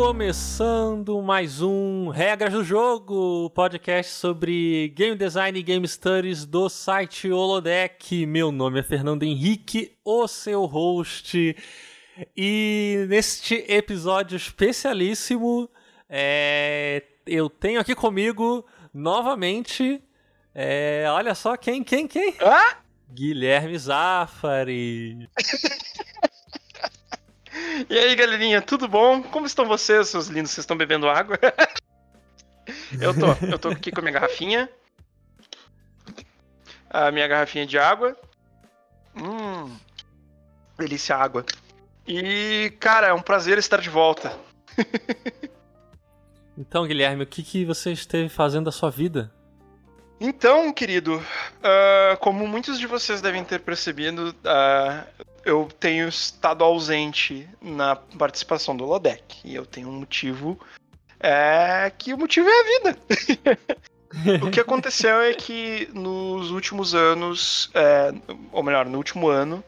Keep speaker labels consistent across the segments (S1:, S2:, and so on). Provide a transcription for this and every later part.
S1: Começando mais um Regras do Jogo, podcast sobre game design e game studies do site Holodeck. Meu nome é Fernando Henrique, o seu host. E neste episódio especialíssimo, é, eu tenho aqui comigo novamente. É, olha só quem, quem, quem?
S2: Ah?
S1: Guilherme Zafari.
S2: E aí, galerinha, tudo bom? Como estão vocês, seus lindos? Vocês estão bebendo água? eu tô, eu tô aqui com a minha garrafinha. A minha garrafinha de água. Hum, delícia água. E, cara, é um prazer estar de volta.
S1: então, Guilherme, o que, que você esteve fazendo da sua vida?
S2: Então, querido, uh, como muitos de vocês devem ter percebido, uh, eu tenho estado ausente na participação do Lodec. E eu tenho um motivo. É que o motivo é a vida. o que aconteceu é que nos últimos anos, é, ou melhor, no último ano,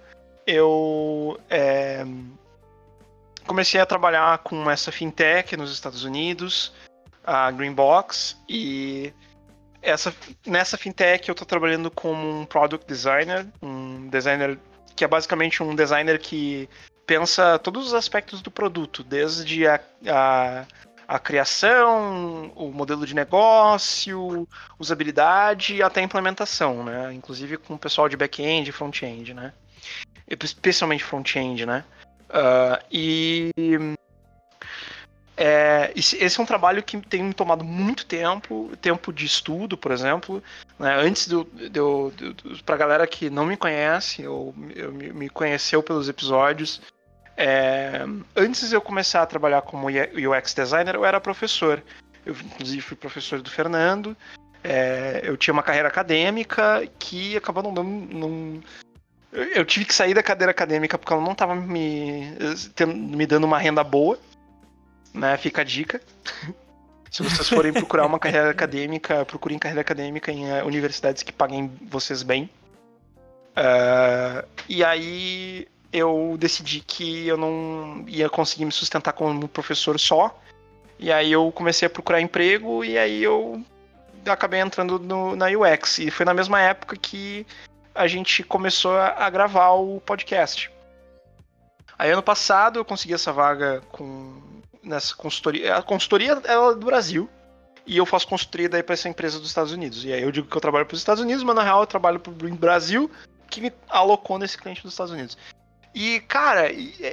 S2: eu é, comecei a trabalhar com essa fintech nos Estados Unidos, a Greenbox, e essa, nessa fintech eu estou trabalhando como um product designer, um designer que é basicamente um designer que pensa todos os aspectos do produto, desde a, a, a criação, o modelo de negócio, usabilidade até a implementação, né? Inclusive com o pessoal de back-end e front-end, né? Especialmente front-end, né? Uh, e esse é um trabalho que tem me tomado muito tempo, tempo de estudo, por exemplo. Né? Antes do, do, do, pra galera que não me conhece, ou me conheceu pelos episódios, é, antes de eu começar a trabalhar como UX designer, eu era professor. Eu, inclusive, fui professor do Fernando. É, eu tinha uma carreira acadêmica que acabou não. Não, eu tive que sair da cadeira acadêmica porque ela não estava me, me dando uma renda boa né? Fica a dica. Se vocês forem procurar uma carreira acadêmica, procurem carreira acadêmica em uh, universidades que paguem vocês bem. Uh, e aí eu decidi que eu não ia conseguir me sustentar como professor só. E aí eu comecei a procurar emprego e aí eu acabei entrando no, na UX. E foi na mesma época que a gente começou a, a gravar o podcast. Aí ano passado eu consegui essa vaga com nessa consultoria. A consultoria é do Brasil. E eu faço consultoria daí para essa empresa dos Estados Unidos. E aí eu digo que eu trabalho para os Estados Unidos, mas na real eu trabalho para o Brasil, que me alocou nesse cliente dos Estados Unidos. E, cara,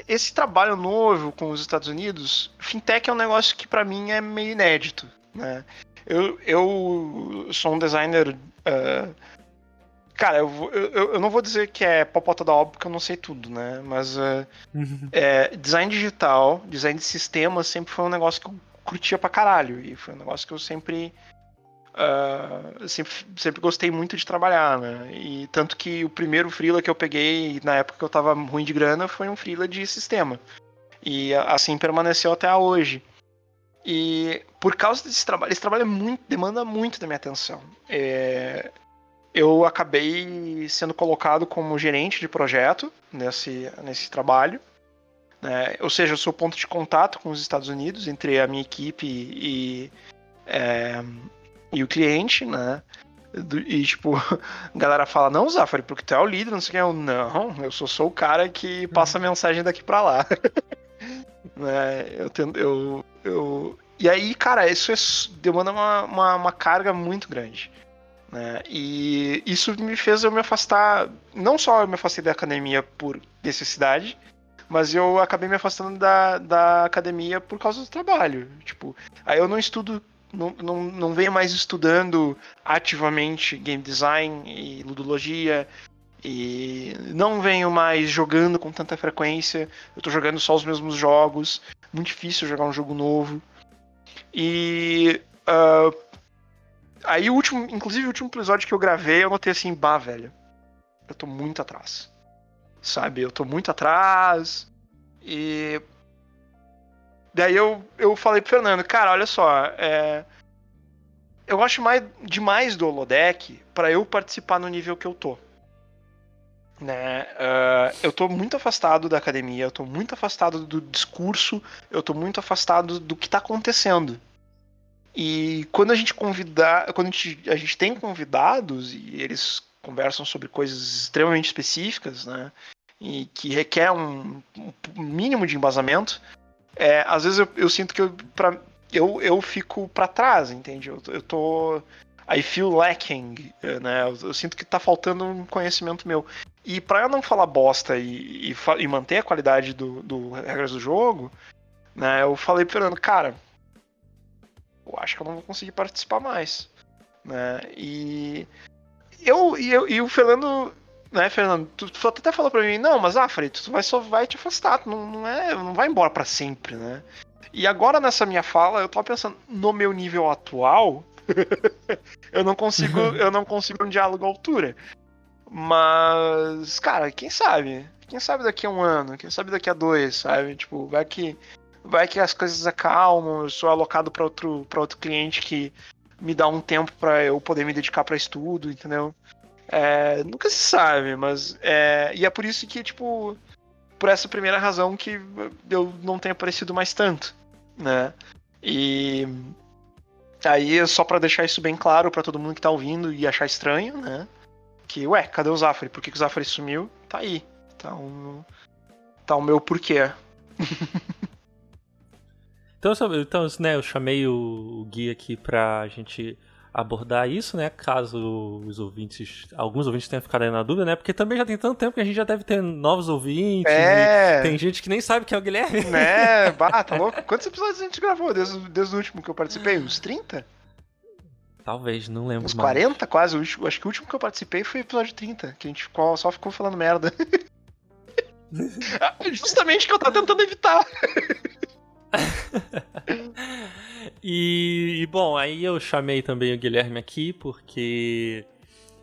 S2: esse trabalho novo com os Estados Unidos, fintech é um negócio que para mim é meio inédito, né? Eu, eu sou um designer uh, Cara, eu, eu, eu, não vou dizer que é popota da obra, porque eu não sei tudo, né? Mas uh, é, design digital, design de sistemas sempre foi um negócio que eu curtia pra caralho. E foi um negócio que eu sempre. Uh, sempre, sempre gostei muito de trabalhar, né? E tanto que o primeiro freela que eu peguei na época que eu tava ruim de grana foi um freela de sistema. E assim permaneceu até hoje. E por causa desse trabalho, esse trabalho é muito, demanda muito da minha atenção. É, eu acabei sendo colocado como gerente de projeto nesse, nesse trabalho. Né? Ou seja, eu sou ponto de contato com os Estados Unidos entre a minha equipe e, é, e o cliente, né? E, tipo, a galera fala, não, Zafari, porque tu é o líder, não sei o que. Eu, não, eu sou, sou o cara que passa a mensagem daqui pra lá. né? eu, tendo, eu, eu... E aí, cara, isso é, demanda uma, uma, uma carga muito grande. Né? E isso me fez eu me afastar, não só eu me afastei da academia por necessidade, mas eu acabei me afastando da, da academia por causa do trabalho. Tipo, aí eu não estudo, não, não, não venho mais estudando ativamente game design e ludologia, e não venho mais jogando com tanta frequência, eu tô jogando só os mesmos jogos, muito difícil jogar um jogo novo. E uh, Aí o último, inclusive o último episódio que eu gravei, eu notei assim, bah, velho. Eu tô muito atrás. Sabe? Eu tô muito atrás. E. Daí eu, eu falei pro Fernando, cara, olha só, é... eu acho mais demais do holodeck para eu participar no nível que eu tô. né? Uh, eu tô muito afastado da academia, eu tô muito afastado do discurso, eu tô muito afastado do que tá acontecendo. E quando a gente convidar, quando a gente, a gente tem convidados e eles conversam sobre coisas extremamente específicas, né? E que requer um, um mínimo de embasamento, é, às vezes eu, eu sinto que eu, pra, eu, eu fico para trás, entende? Eu, eu tô. I feel lacking, né? Eu, eu, sinto que tá faltando um conhecimento meu. E para não falar bosta e, e, e, manter a qualidade do, do regras do jogo, né? Eu falei pro Fernando, cara, eu acho que eu não vou conseguir participar mais, né? E eu e, eu, e o Fernando, né, Fernando, tu, tu até falou para mim, não, mas ah, Fred, tu vai só vai te afastar, tu não, não é, não vai embora para sempre, né? E agora nessa minha fala, eu tô pensando no meu nível atual, eu não consigo, eu não consigo um diálogo à altura. Mas, cara, quem sabe? Quem sabe daqui a um ano, quem sabe daqui a dois, sabe? Tipo, vai que vai que as coisas acalmam, eu sou alocado para outro para outro cliente que me dá um tempo para eu poder me dedicar para estudo, entendeu? É, nunca se sabe, mas é, e é por isso que tipo por essa primeira razão que eu não tenho aparecido mais tanto, né? E aí só para deixar isso bem claro para todo mundo que tá ouvindo e achar estranho, né? Que ué, cadê o Zafari? Por que, que o Zafari sumiu? Tá aí, tá um tá o meu porquê.
S1: Então, então né, eu chamei o, Gui aqui pra gente abordar isso, né? Caso os ouvintes, alguns ouvintes tenham ficado aí na dúvida, né? Porque também já tem tanto tempo que a gente já deve ter novos ouvintes. É. Tem gente que nem sabe que é o Guilherme.
S2: É, bah, tá louco? Quantos episódios a gente gravou desde, desde o último que eu participei? Uns 30?
S1: Talvez, não lembro.
S2: Uns 40 mais. quase. Acho que o último que eu participei foi o episódio 30, que a gente ficou, só ficou falando merda. Justamente que eu tava tentando evitar.
S1: E, bom, aí eu chamei também o Guilherme aqui porque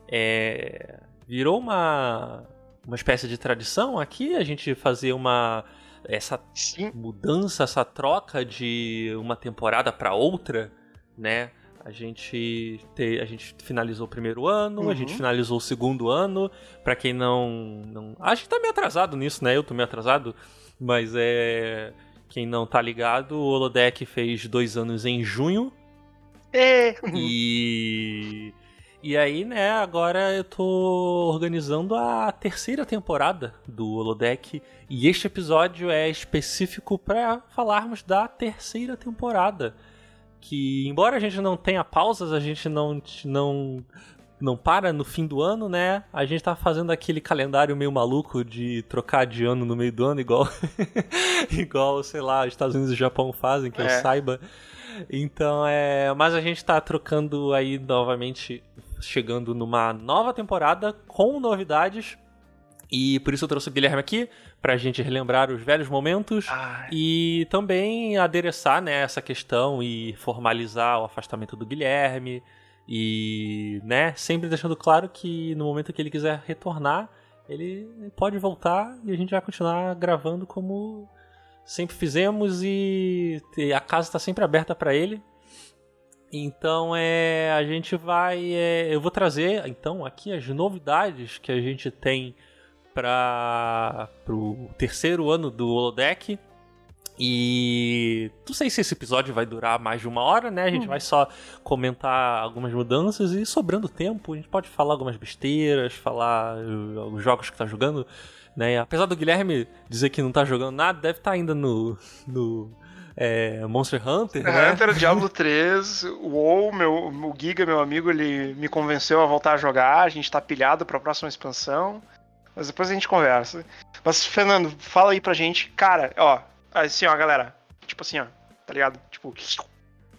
S1: é, virou uma, uma espécie de tradição aqui a gente fazer uma essa Sim. mudança, essa troca de uma temporada para outra, né? A gente, te, a gente finalizou o primeiro ano, uhum. a gente uhum. finalizou o segundo ano. Para quem não, não. Acho que tá meio atrasado nisso, né? Eu tô meio atrasado. Mas é. Quem não tá ligado, o Holodeck fez dois anos em junho.
S2: É.
S1: E. E aí, né, agora eu tô organizando a terceira temporada do Holodeck. E este episódio é específico para falarmos da terceira temporada. Que, embora a gente não tenha pausas, a gente não, não não para no fim do ano, né? A gente tá fazendo aquele calendário meio maluco de trocar de ano no meio do ano, igual, igual sei lá, Estados Unidos e Japão fazem, que é. eu saiba. Então, é. Mas a gente tá trocando aí novamente, chegando numa nova temporada com novidades. E por isso eu trouxe o Guilherme aqui, pra gente relembrar os velhos momentos Ai. e também adereçar né, essa questão e formalizar o afastamento do Guilherme. E, né, sempre deixando claro que no momento que ele quiser retornar, ele pode voltar e a gente vai continuar gravando como sempre fizemos e a casa está sempre aberta para ele. Então é, a gente vai, é, eu vou trazer então aqui as novidades que a gente tem para o terceiro ano do Holodeck. E não sei se esse episódio vai durar mais de uma hora, né? A gente hum. vai só comentar algumas mudanças e sobrando tempo, a gente pode falar algumas besteiras, falar os jogos que tá jogando, né? Apesar do Guilherme dizer que não tá jogando nada, deve estar tá ainda no, no é, Monster Hunter, né?
S2: Hunter, Diablo 3, o WoW, meu, o Giga, meu amigo, ele me convenceu a voltar a jogar, a gente tá pilhado pra próxima expansão, mas depois a gente conversa. Mas, Fernando, fala aí pra gente, cara, ó, Assim, ó, galera. Tipo assim, ó. Tá ligado? Tipo.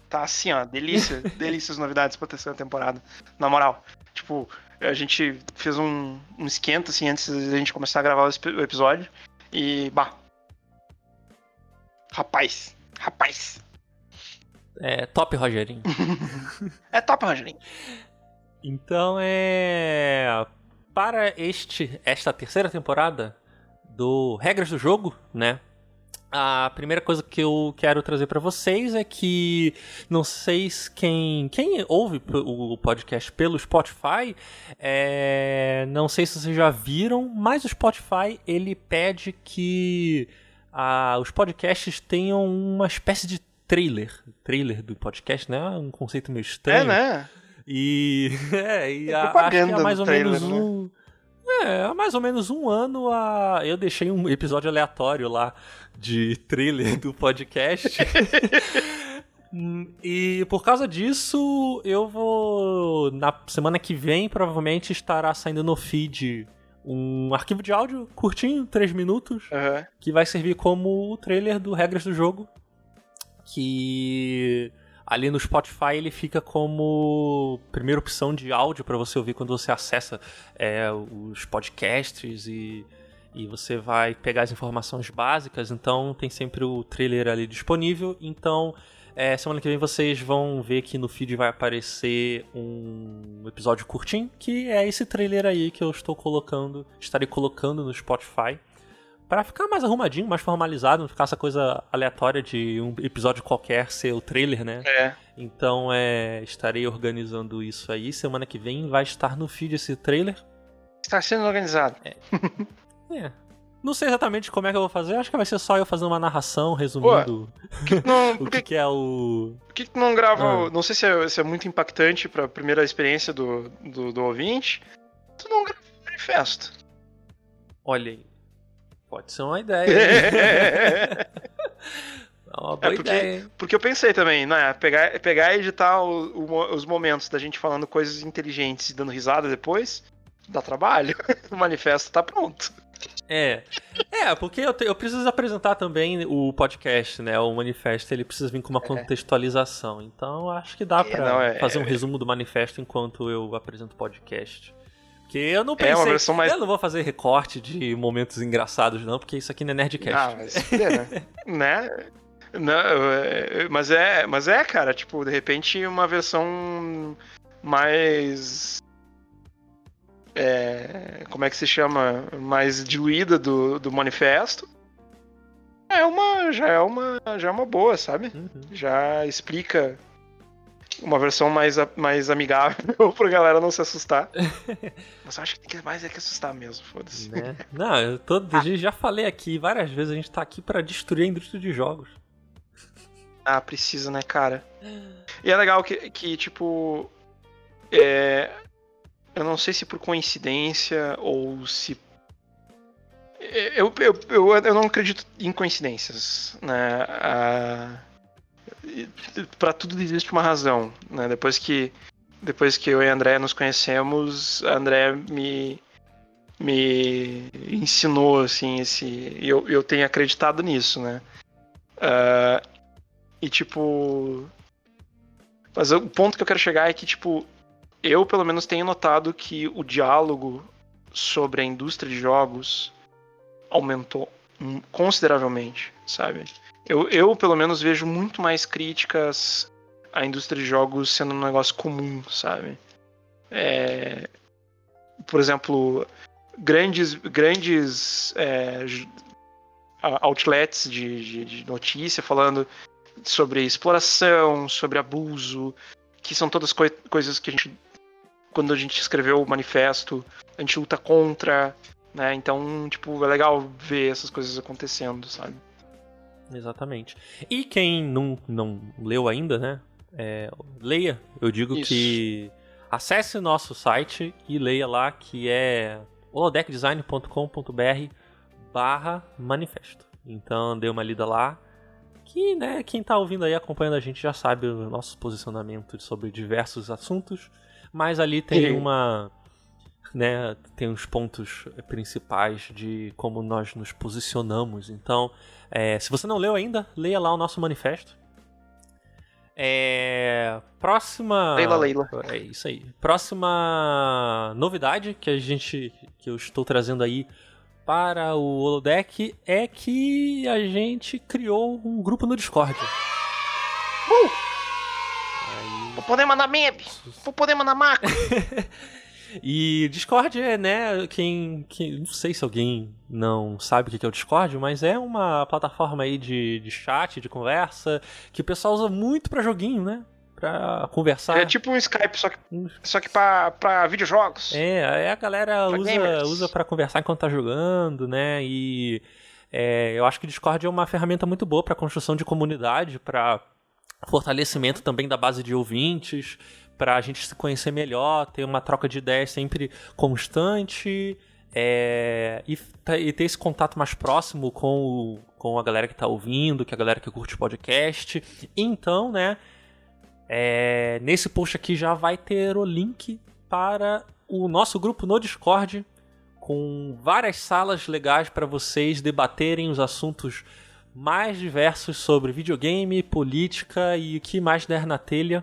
S2: Tá assim, ó. Delícia. delícias novidades pra terceira temporada. Na moral. Tipo, a gente fez um, um esquenta, assim, antes da gente começar a gravar o episódio. E, bah. Rapaz. Rapaz.
S1: É top, Rogerinho.
S2: é top, Rogerinho.
S1: Então é. Para este, esta terceira temporada do Regras do Jogo, né? A primeira coisa que eu quero trazer para vocês é que não sei quem quem ouve o podcast pelo Spotify é, É, não sei se vocês já viram, mas o Spotify ele pede que ah, os podcasts tenham uma espécie de trailer. Trailer do podcast, né? Um conceito meio estranho.
S2: É, né?
S1: E, é, e
S2: É
S1: a, acho que há mais ou
S2: trailer,
S1: menos
S2: né?
S1: É, há mais ou menos um ano a... eu deixei um episódio aleatório lá de trailer do podcast. E por causa disso, eu vou. Na semana que vem, provavelmente estará saindo no feed um arquivo de áudio curtinho, 3 minutos,
S2: Aham.
S1: que vai servir como o trailer do Regras do Jogo. Que ali no Spotify ele fica como primeira opção de áudio para você ouvir quando você acessa é, os podcasts e, e você vai pegar as informações básicas. Então tem sempre o trailer ali disponível. Então é, semana que vem vocês vão ver que no feed vai aparecer um episódio curtinho, que é esse trailer aí que eu estou colocando, estarei colocando no Spotify. Pra ficar mais arrumadinho, mais formalizado, não ficar essa coisa aleatória de um episódio qualquer ser o trailer, né?
S2: É.
S1: Então é, estarei organizando isso aí. Semana que vem vai estar no feed esse trailer.
S2: Está sendo organizado.
S1: É. Não sei exatamente como é que eu vou fazer, acho que vai ser só eu fazendo uma narração, resumindo
S2: Não,
S1: o que,
S2: que,
S1: é o.
S2: por que que tu não grava.
S1: Ah.
S2: Não sei se é, se é muito impactante pra primeira experiência do, do, do ouvinte. Tu não grava um manifesto.
S1: Olha aí. Pode ser uma ideia.
S2: é
S1: É uma boa
S2: porque-
S1: ideia.
S2: Porque eu pensei também, né? Pegar, pegar e editar o- o os momentos da gente falando coisas inteligentes e dando risada depois, dá trabalho. O manifesto tá pronto.
S1: É. É, porque eu, te- eu preciso apresentar também o podcast, né? O manifesto, ele precisa vir com uma contextualização. Então, acho que dá
S2: É,
S1: pra
S2: não, é-
S1: fazer um resumo do manifesto enquanto eu apresento o podcast. Porque eu não
S2: É,
S1: pensei...
S2: uma versão mais-
S1: Eu não vou fazer recorte de momentos engraçados, não, porque isso aqui não é Nerdcast.
S2: Ah, mas é, né? né? Não, é, mas é, mas é, cara, tipo, de repente uma versão mais é, como é que se chama, mais diluída do, do manifesto. É uma, já é uma, já é uma boa, sabe?
S1: Uhum.
S2: Já explica uma versão mais, mais amigável pra galera não se assustar. Mas eu acho que tem que mais é que assustar mesmo, foda-se.
S1: Né? Não, eu tô, já falei aqui várias vezes, a gente tá aqui pra destruir a indústria de jogos.
S2: Ah, precisa, né, cara? E é legal que, que tipo. É, eu não sei se por coincidência ou se. é, Eu, eu, eu, eu não acredito em coincidências, né? Ah, Pra tudo existe uma razão, né? Depois que, depois que eu e a André nos conhecemos, a André me, me ensinou, assim, esse. Eu, eu tenho acreditado nisso, né? Ah, e tipo. Mas o ponto que eu quero chegar é que, tipo, eu pelo menos tenho notado que o diálogo sobre a indústria de jogos aumentou consideravelmente, sabe? Eu, eu pelo menos vejo muito mais críticas à indústria de jogos sendo um negócio comum, sabe? É, por exemplo, grandes, grandes é, outlets de, de, de notícia falando sobre exploração, sobre abuso, que são todas coi- coisas que a gente, quando a gente escreveu o manifesto, a gente luta contra, né? Então, tipo, é legal ver essas coisas acontecendo, sabe?
S1: Exatamente. E quem não, não leu ainda, né? é, leia. Eu digo
S2: Isso.
S1: que acesse nosso site e leia lá que é holodeckdesign.com.br barra manifesto. Então dê uma lida lá. Que, né, quem tá ouvindo aí, acompanhando a gente, já sabe o nosso posicionamento sobre diversos assuntos. Mas ali tem uma. Né, tem os pontos principais de como nós nos posicionamos. Então, é, se você não leu ainda, leia lá o nosso manifesto. É, próxima.
S2: Leila, Leila.
S1: É isso aí. Próxima novidade que a gente. que eu estou trazendo aí para o Holodeck é que a gente criou um grupo no Discord. Aí-
S2: Vou poder mandar meme, vou poder mandar marca.
S1: E Discord é, né, quem, quem. Não sei se alguém não sabe o que é o Discord, mas é uma plataforma aí de, de chat, de conversa, que o pessoal usa muito pra joguinho, né? pra conversar.
S2: É tipo um Skype, só que, só que pra, pra videojogos.
S1: É, aí a galera
S2: Pra
S1: usa,
S2: gamers.
S1: usa pra conversar enquanto tá jogando, né? E é, eu acho que o Discord é uma ferramenta muito boa pra construção de comunidade, pra fortalecimento também da base de ouvintes, pra gente se conhecer melhor, ter uma troca de ideias sempre constante. é, e, tá- e ter esse contato mais próximo com, o- com a galera que tá ouvindo, que a galera que curte podcast. Então, né, é, nesse post aqui já vai ter o link para o nosso grupo no Discord, com várias salas legais para vocês debaterem os assuntos mais diversos sobre videogame, política e o que mais der na telha.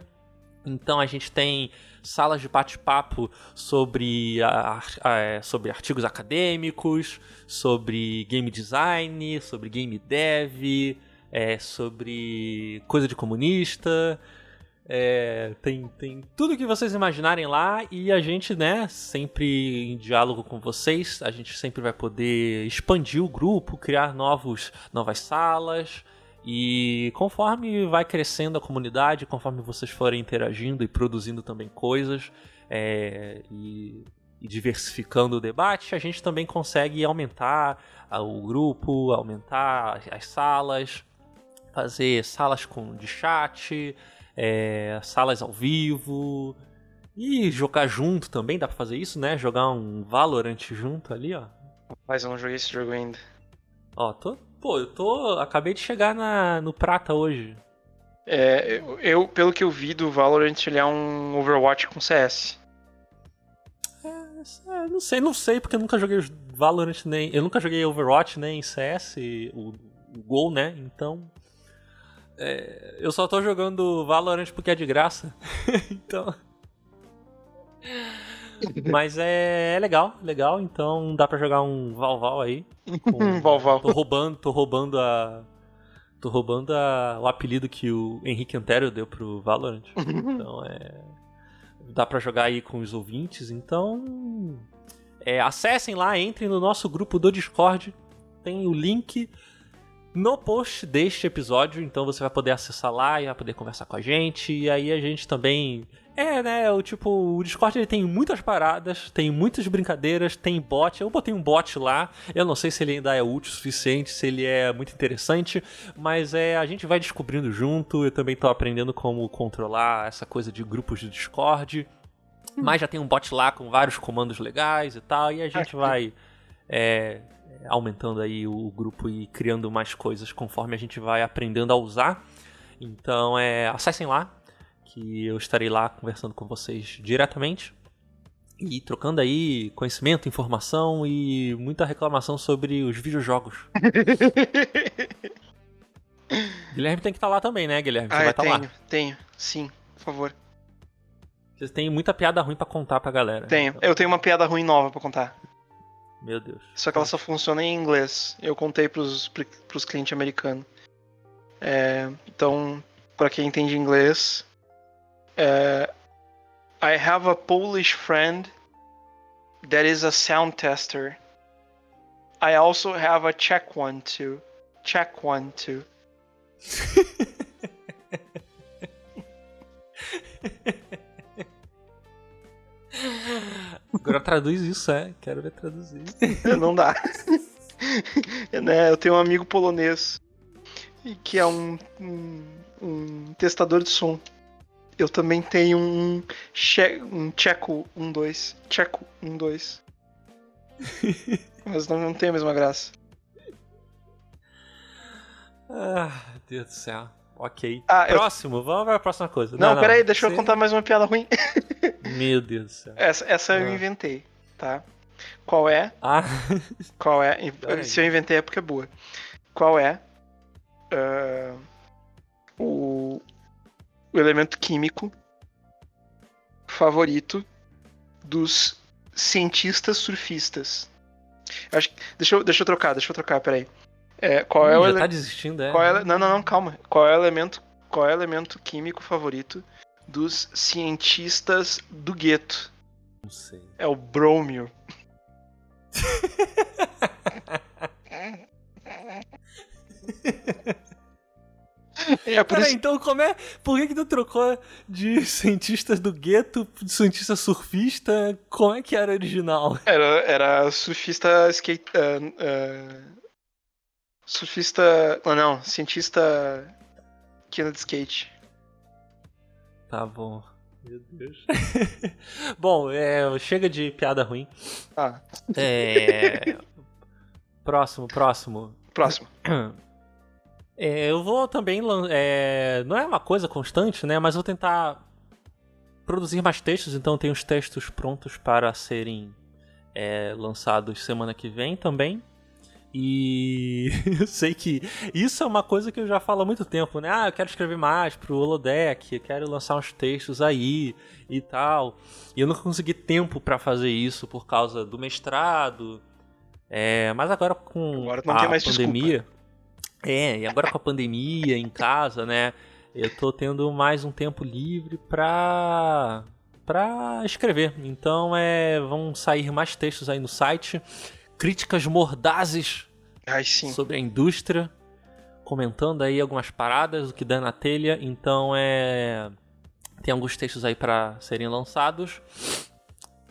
S1: Então a gente tem salas de bate-papo sobre, é, sobre artigos acadêmicos, sobre game design, sobre game dev, é, sobre coisa de comunista. É, tem, tem tudo que vocês imaginarem lá e a gente, né, sempre em diálogo com vocês, a gente sempre vai poder expandir o grupo, criar novos, novas salas. E conforme vai crescendo a comunidade, conforme vocês forem interagindo e produzindo também coisas é, e, e diversificando o debate, a gente também consegue aumentar ah, o grupo, aumentar as- as salas, fazer salas com, de chat, é, salas ao vivo e jogar junto também, dá pra fazer isso, né? Jogar um Valorant junto ali, ó.
S2: Eu não joguei esse jogo ainda.
S1: Ó, tô, pô, eu tô, acabei de chegar na, no prata hoje.
S2: É, eu, eu, pelo que eu vi do Valorant, ele é um Overwatch com CS.
S1: É, não sei, não sei, porque eu nunca joguei Valorant nem. Eu nunca joguei Overwatch nem CS, o, o Gol, né? Então. é, eu só tô jogando Valorant porque é de graça. então. Mas é, é legal, legal. Então dá pra jogar um Valval aí. com-
S2: Val Val.
S1: Tô roubando, tô roubando a. Tô roubando a- o apelido que o Henrique Antero deu pro Valorant. Então é. Dá pra jogar aí com os ouvintes. Então. é, acessem lá, entrem no nosso grupo do Discord. Tem o link no post deste episódio. Então você vai poder acessar lá e vai poder conversar com a gente. E aí a gente também. É, né? O tipo, o Discord ele tem muitas paradas, tem muitas brincadeiras, tem bot. Eu botei um bot lá. Eu não sei se ele ainda é útil o suficiente, se ele é muito interessante, mas é a gente vai descobrindo junto. Eu também tô aprendendo como controlar essa coisa de grupos de Discord. Mas já tem um bot lá com vários comandos legais e tal, e a gente vai é, aumentando aí o grupo e criando mais coisas conforme a gente vai aprendendo a usar. Então, é, acessem lá, que eu estarei lá conversando com vocês diretamente e trocando aí conhecimento, informação e muita reclamação sobre os videojogos. Guilherme tem que estar lá também, né, Guilherme? Você
S2: ah,
S1: vai estar
S2: tenho,
S1: lá.
S2: tenho. Sim, por favor.
S1: Você tem muita piada ruim pra contar pra galera.
S2: Tenho.
S1: Então,
S2: Eu tenho uma piada ruim nova pra contar.
S1: Meu Deus.
S2: Só que ela só funciona em inglês. Eu contei pros, pros clientes americanos. É, então, pra quem entende inglês, é, I have a Polish friend that is a sound tester. I also have a Czech one too. Czech one too.
S1: Agora traduz isso, é. Quero ver traduzir.
S2: Não dá. né, eu tenho um amigo polonês que é um, um, um testador de som. Eu também tenho um, che um tcheco 1-2. Tcheco 1-2. Mas não, não tem a mesma graça.
S1: Ah, Deus do céu. Ok.
S2: Ah, eu-
S1: Próximo, vamos para a próxima coisa.
S2: Não, peraí, deixa eu contar mais uma piada ruim.
S1: Meu Deus do céu.
S2: Essa, essa eu
S1: Ah.
S2: inventei, tá? Qual é?
S1: Ah,
S2: Qual é? Se eu inventei é porque é boa. Qual é ah, o, o elemento químico favorito dos cientistas surfistas? Acho, que- deixa, eu, deixa eu trocar, deixa eu trocar, peraí. É, qual é o ele-
S1: tá desistindo, é?
S2: é, não, não, não, calma. Qual é o elemento, qual é o elemento químico favorito dos cientistas do gueto?
S1: Não sei.
S2: É o brômio. É por
S1: Peraí,
S2: isso...
S1: então como é. Por que, que tu trocou de cientistas do gueto de cientista surfista? Como é que era original?
S2: Era, era surfista skate. Uh, uh, surfista. Não, não, cientista que anda de skate.
S1: Tá bom. Meu Deus. bom, é, chega de piada ruim.
S2: Ah.
S1: É. próximo, próximo.
S2: Próximo.
S1: É, eu vou também. É, não é uma coisa constante, né? Mas vou tentar produzir mais textos, então tenho os textos prontos para serem é, lançados semana que vem também. E eu sei que isso é uma coisa que eu já falo há muito tempo, né? Ah, eu quero escrever mais pro Holodeck, eu quero lançar uns textos aí e tal. E eu não consegui tempo para fazer isso por causa do mestrado. É, mas agora com
S2: agora
S1: a
S2: tem
S1: pandemia.
S2: Desculpa.
S1: É, e agora com a pandemia em casa, né? Eu tô tendo mais um tempo livre pra, pra escrever. Então é, vão sair mais textos aí no site críticas mordazes
S2: Ai,
S1: sobre a indústria, comentando aí algumas paradas, o que dá na telha. Então é. Tem alguns textos aí para serem lançados.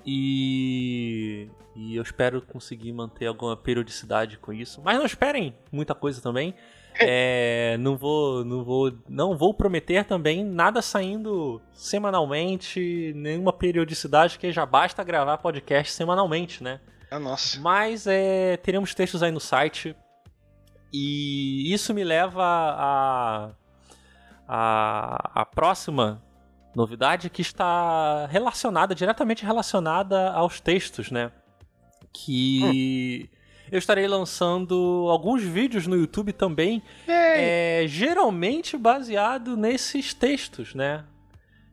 S1: E. E eu espero conseguir manter alguma periodicidade com isso. Mas não esperem muita coisa também. É, não vou, não vou, não vou prometer também nada saindo semanalmente, nenhuma periodicidade, que já basta gravar podcast semanalmente, né?
S2: Ah, nossa.
S1: Mas é, teremos textos aí no site. E isso me leva a, a, a próxima novidade que está relacionada, diretamente relacionada aos textos, né? Que hum. eu estarei lançando alguns vídeos no YouTube também, é, geralmente baseado nesses textos, né?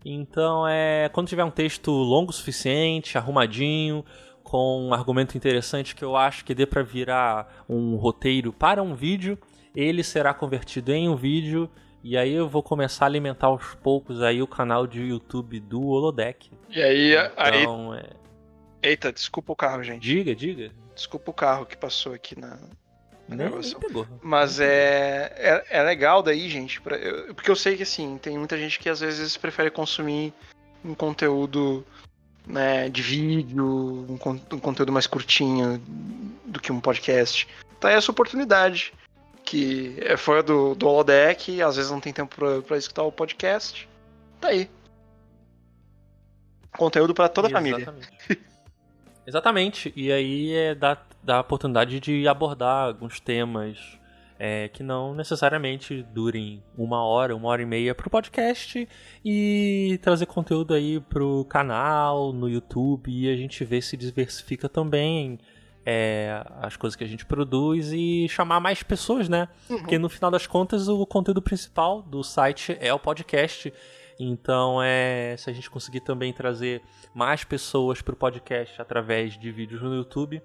S1: Então, é quando tiver um texto longo o suficiente, arrumadinho, com um argumento interessante que eu acho que dê para virar um roteiro para um vídeo, ele será convertido em um vídeo e aí eu vou começar a alimentar aos poucos aí o canal de YouTube do Holodeck.
S2: E aí, então, aí... É... Eita, desculpa o carro, gente.
S1: Diga, diga.
S2: Desculpa o carro que passou aqui na, na gravação. Mas é, é, é, legal daí, gente, pra, eu, porque eu sei que assim, tem muita gente que às vezes prefere consumir um conteúdo né, de vídeo, um, um, conteúdo mais curtinho do que um podcast. Tá aí essa oportunidade, que é fora do, do holodeck, às vezes não tem tempo para escutar o podcast. Tá aí. Conteúdo para toda a família.
S1: Exatamente. E aí é dá, dá a oportunidade de abordar alguns temas é, que não necessariamente durem uma hora, uma hora e meia pro podcast e trazer conteúdo aí pro canal, no YouTube e a gente vê se diversifica também é, as coisas que a gente produz e chamar mais pessoas, né? Uhum. Porque no final das contas o conteúdo principal do site é o podcast. Então, é, se a gente conseguir também trazer mais pessoas para o podcast através de vídeos no YouTube,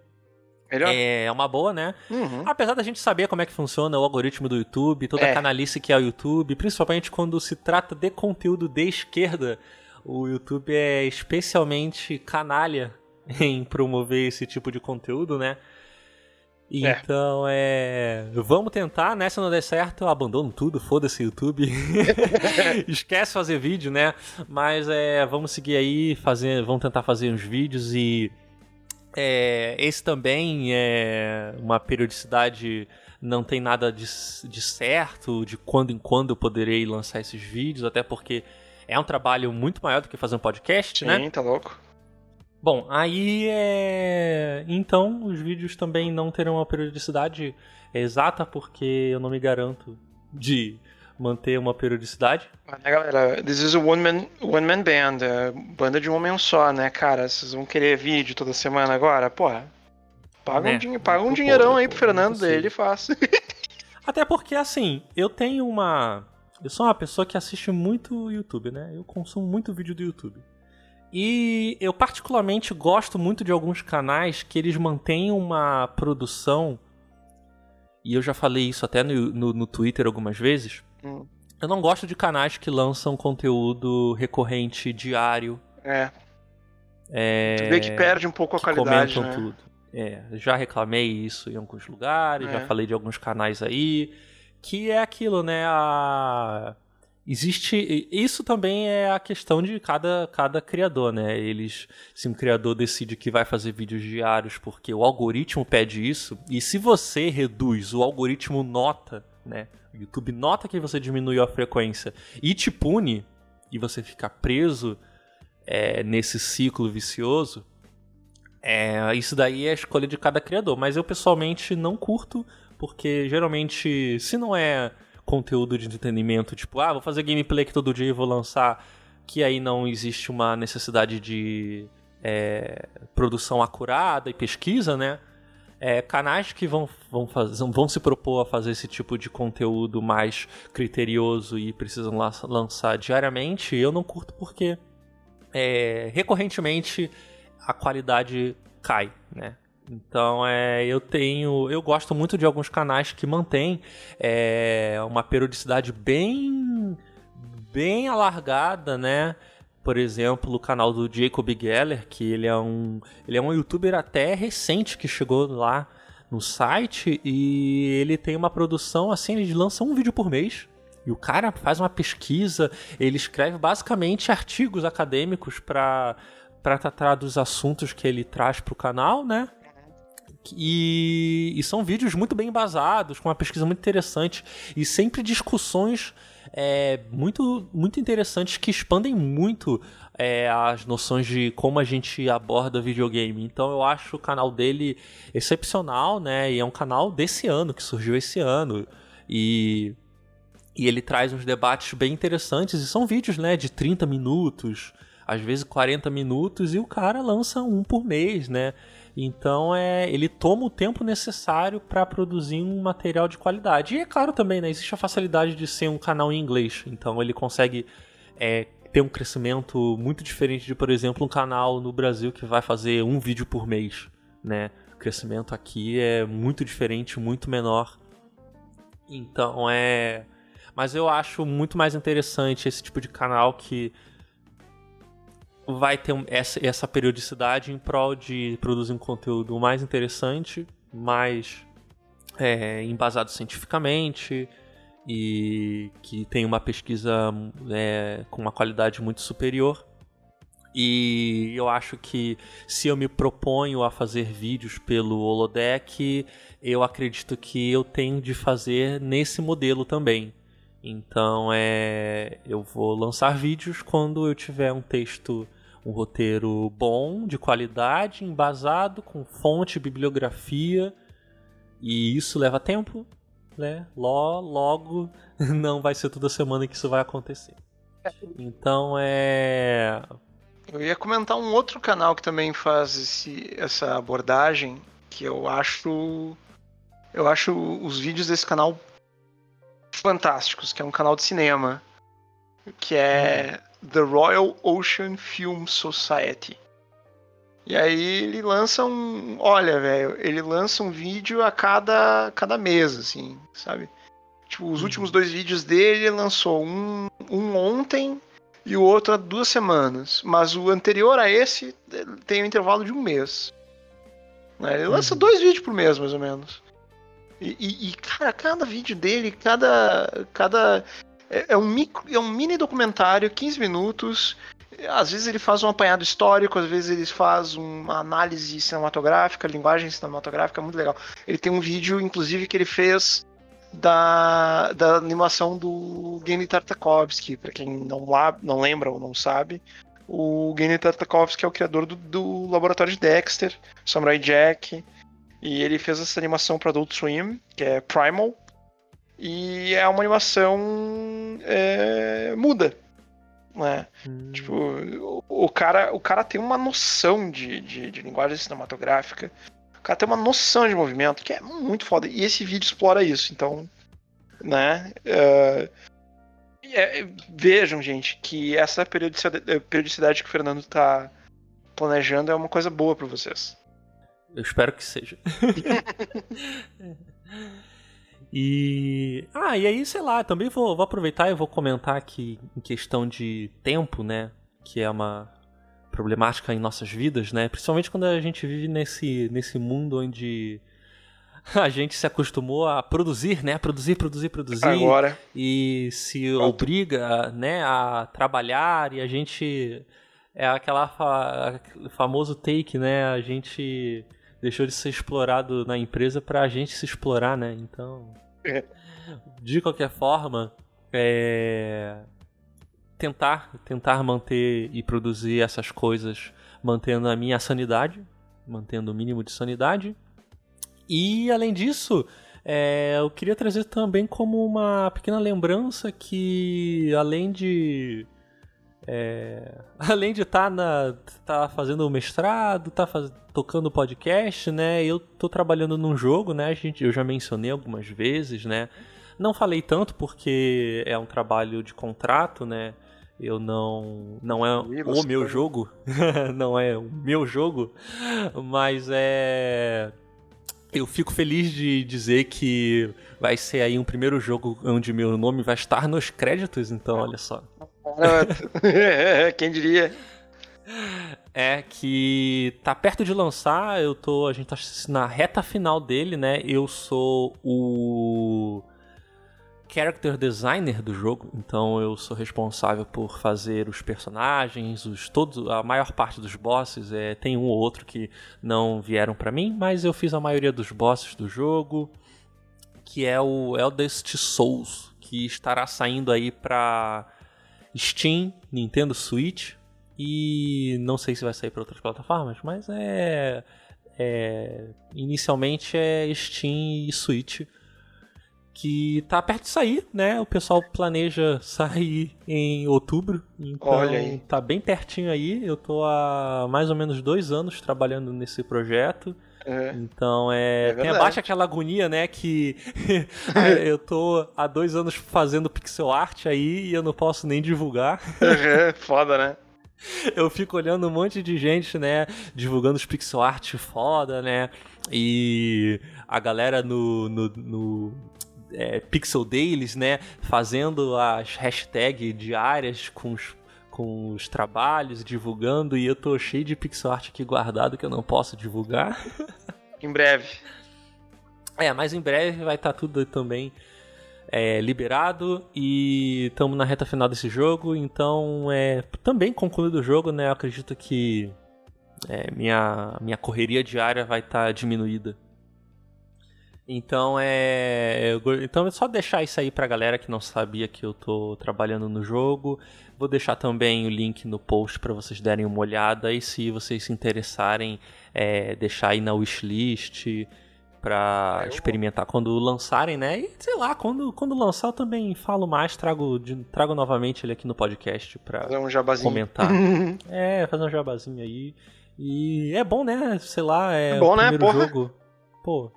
S1: Melhor. É uma boa, né? Uhum. Apesar da gente saber como é que funciona o algoritmo do YouTube, toda é. a canalice que é o YouTube, principalmente quando se trata de conteúdo de esquerda, o YouTube é especialmente canalha em promover esse tipo de conteúdo, né? É. Então é. Vamos tentar, né? Se não der certo, eu abandono tudo, foda-se YouTube. Esquece fazer vídeo, né? Mas é. Vamos seguir aí, fazer, vamos tentar fazer uns vídeos e é, esse também é uma periodicidade, não tem nada de, de certo, de quando em quando eu poderei lançar esses vídeos, até porque é um trabalho muito maior do que fazer um podcast,
S2: Sim,
S1: né?
S2: Sim, tá louco.
S1: Bom, aí é. Então, os vídeos também não terão uma periodicidade exata, porque eu não me garanto de manter uma periodicidade.
S2: né, galera, this is a one man, one man band, é banda de um homem só, né, cara? Vocês vão querer vídeo toda semana agora? Porra, paga, né? um, paga um dinheirão aí pro Fernando dele e faça.
S1: Até porque, assim, eu tenho uma... Eu sou uma pessoa que assiste muito YouTube, né? Eu consumo muito vídeo do YouTube. E eu particularmente gosto muito de alguns canais que eles mantêm uma produção, e eu já falei isso até no, no, no Twitter algumas vezes, Hum. Eu não gosto de canais que lançam conteúdo recorrente diário.
S2: É. é tu vê que perde um pouco a qualidade, comentam né? tudo.
S1: É, já reclamei isso em alguns lugares, é. já falei de alguns canais aí que é aquilo, né? A... Existe. Isso também é a questão de cada, cada criador, né? Eles. Se um criador decide que vai fazer vídeos diários porque o algoritmo pede isso, e se você reduz, o algoritmo nota, né? O YouTube nota que você diminuiu a frequência e te pune, e você fica preso é, nesse ciclo vicioso, é, isso daí é a escolha de cada criador. Mas eu pessoalmente não curto, porque geralmente, se não é conteúdo de entretenimento, tipo, ah, vou fazer gameplay que todo dia e vou lançar, que aí não existe uma necessidade de é, produção acurada e pesquisa, né? É, canais que vão, vão, fazer, vão se propor a fazer esse tipo de conteúdo mais criterioso e precisam lançar diariamente, eu não curto porque é, recorrentemente a qualidade cai, né? Então é, eu tenho, eu gosto muito de alguns canais que mantêm é, uma periodicidade bem, bem alargada, né? Por exemplo, o canal do Jacob Geller, que ele é um, ele é um YouTuber até recente que chegou lá no site e ele tem uma produção assim, ele lança um vídeo por mês. E o cara faz uma pesquisa, ele escreve basicamente artigos acadêmicos para para tratar dos assuntos que ele traz para o canal, né? E, e, são vídeos muito bem embasados, com uma pesquisa muito interessante e sempre discussões é, muito, muito interessantes que expandem muito é, as noções de como a gente aborda videogame. Então eu acho o canal dele excepcional, né? E é um canal desse ano, que surgiu esse ano. E, e ele traz uns debates bem interessantes e são vídeos, né, de 30 minutos, às vezes 40 minutos, e o cara lança um por mês, né? Então é, ele toma o tempo necessário para produzir um material de qualidade. E é claro também, né, existe a facilidade de ser um canal em inglês. Então ele consegue é, ter um crescimento muito diferente de, por exemplo, um canal no Brasil que vai fazer um vídeo por mês, né? O crescimento aqui é muito diferente, muito menor. Então é. Mas eu acho muito mais interessante esse tipo de canal que vai ter essa, essa periodicidade em prol de produzir um conteúdo mais interessante, mais é, embasado cientificamente e que tem uma pesquisa é, com uma qualidade muito superior. E eu acho que se eu me proponho a fazer vídeos pelo Holodeck, eu acredito que eu tenho de fazer nesse modelo também. Então é, eu vou lançar vídeos quando eu tiver um texto um roteiro bom, de qualidade, embasado, com fonte, bibliografia. E isso leva tempo, né? Logo, não vai ser toda semana que isso vai acontecer. Então é.
S2: Eu ia comentar um outro canal que também faz esse, essa abordagem, que eu acho. Eu acho os vídeos desse canal fantásticos, que é um canal de cinema. Que é The Royal Ocean Film Society. E aí ele lança um. Olha, velho, ele lança um vídeo a cada, cada mês, assim, sabe? Tipo, os uhum. últimos dois vídeos dele ele lançou um, um ontem e o outro há duas semanas. Mas o anterior a esse tem um intervalo de um mês. Né? Ele lança uhum. dois vídeos por mês, mais ou menos. E, e, e, cara, cada vídeo dele, cada, cada é, é, um, micro, é um mini documentário, 15 minutos. Às vezes ele faz um apanhado histórico, às vezes ele faz uma análise cinematográfica, linguagem cinematográfica, muito legal. Ele tem um vídeo, inclusive, que ele fez da, da animação do Genndy Tartakovsky, para quem não, não lembra ou não sabe. O Genndy Tartakovsky é o criador do, do laboratório de Dexter, Samurai Jack, e ele fez essa animação para Adult Swim, que é Primal, e é uma animação é, muda. Né? Hum. Tipo, o, o, cara, o cara tem uma noção de, de, de, linguagem cinematográfica. O cara tem uma noção de movimento que é muito foda. E esse vídeo explora isso. Então, né? Uh, é, vejam, gente, que essa periodicidade, periodicidade que o Fernando tá planejando é uma coisa boa para vocês.
S1: Eu espero que seja. E. Ah, e aí, sei lá, também vou, vou aproveitar e vou comentar aqui em questão de tempo, né? Que é uma problemática em nossas vidas, né? Principalmente quando a gente vive nesse, nesse mundo onde a gente se acostumou a produzir, né? Produzir, produzir, produzir.
S2: Agora.
S1: E se obriga, né, a trabalhar e a gente é aquela fa famoso take, né? A gente deixou de ser explorado na empresa para a gente se explorar, né? Então, é. de qualquer forma, é... tentar, tentar manter e produzir essas coisas, mantendo a minha sanidade, mantendo o mínimo de sanidade. E além disso, é, eu queria trazer também como uma pequena lembrança que além de é, além de estar tá tá fazendo o mestrado, tá faz, tocando podcast, né? Eu tô trabalhando num jogo, né? A gente, eu já mencionei algumas vezes, né? Não falei tanto porque é um trabalho de contrato, né? Eu não não é o meu jogo, não é o meu jogo, mas é eu fico feliz de dizer que vai ser aí um primeiro jogo onde meu nome vai estar nos créditos, então olha só.
S2: Quem diria?
S1: É que tá perto de lançar, eu tô, a gente tá na reta final dele, né? Eu sou o character designer do jogo, então eu sou responsável por fazer os personagens, os todos, a maior parte dos bosses, é, tem um ou outro que não vieram para mim, mas eu fiz a maioria dos bosses do jogo, que é o Eldest Souls, que estará saindo aí para Steam, Nintendo Switch e não sei se vai sair para outras plataformas, mas é, é inicialmente é Steam e Switch que tá perto de sair, né? O pessoal planeja sair em outubro, então Olha aí. tá bem pertinho aí. Eu tô há mais ou menos dois anos trabalhando nesse projeto. É. Então é, é tem abaixo aquela agonia, né? Que eu tô há dois anos fazendo pixel art aí e eu não posso nem divulgar.
S2: É, foda, né?
S1: Eu fico olhando um monte de gente, né? Divulgando os pixel art foda, né? E a galera no, no, no é, Pixel Dailies, né? Fazendo as hashtags diárias com os com os trabalhos, divulgando, e eu tô cheio de pixel art aqui guardado que eu não posso divulgar.
S2: Em breve.
S1: É, mas em breve vai estar tá tudo também é, liberado e estamos na reta final desse jogo, então é também concluído o jogo, né? Eu acredito que é, minha, minha correria diária vai estar tá diminuída. Então é. Então é só deixar isso aí pra galera que não sabia que eu tô trabalhando no jogo. Vou deixar também o link no post para vocês derem uma olhada e se vocês se interessarem, é, deixar aí na wishlist para é, experimentar quando lançarem, né? E sei lá, quando, quando lançar eu também falo mais, trago, trago novamente ele aqui no podcast pra
S2: um
S1: comentar. é, fazer um jabazinho aí. E é bom, né? Sei lá, é,
S2: é bom,
S1: o
S2: né?
S1: Porra. jogo. Pô,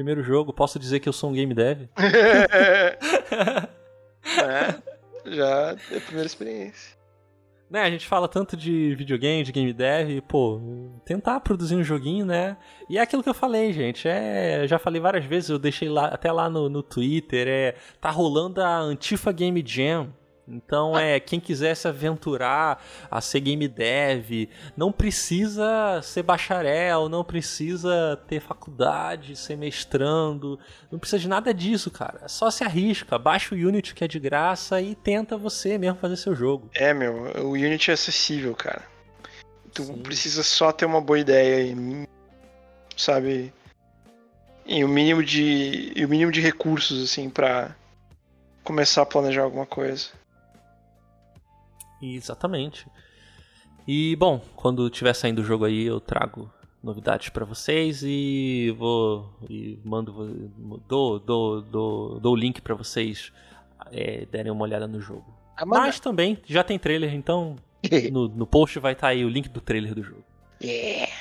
S1: primeiro jogo, posso dizer que eu sou um game dev?
S2: é. Já é a primeira experiência.
S1: Né, a gente fala tanto de videogame, de game dev, e, pô, tentar produzir um joguinho, né? E é aquilo que eu falei, gente. É, já falei várias vezes, eu deixei lá, até lá no, no Twitter, é, tá rolando a Antifa Game Jam. Então, é quem quiser se aventurar a ser game dev, não precisa ser bacharel, não precisa ter faculdade, ser mestrando, não precisa de nada disso, cara. Só se arrisca, baixa o Unity que é de graça e tenta você mesmo fazer seu jogo.
S2: É, meu, o Unity é acessível, cara. Tu Sim. precisa só ter uma boa ideia e, sabe, e o mínimo de, e o mínimo de recursos assim para começar a planejar alguma coisa.
S1: Exatamente. E bom, quando tiver saindo o jogo aí, eu trago novidades para vocês e vou e mando dou dou dou, dou o link para vocês é, derem uma olhada no jogo. Ah, Mas também já tem trailer, então no, no post vai estar tá aí o link do trailer do jogo.
S2: Yeah.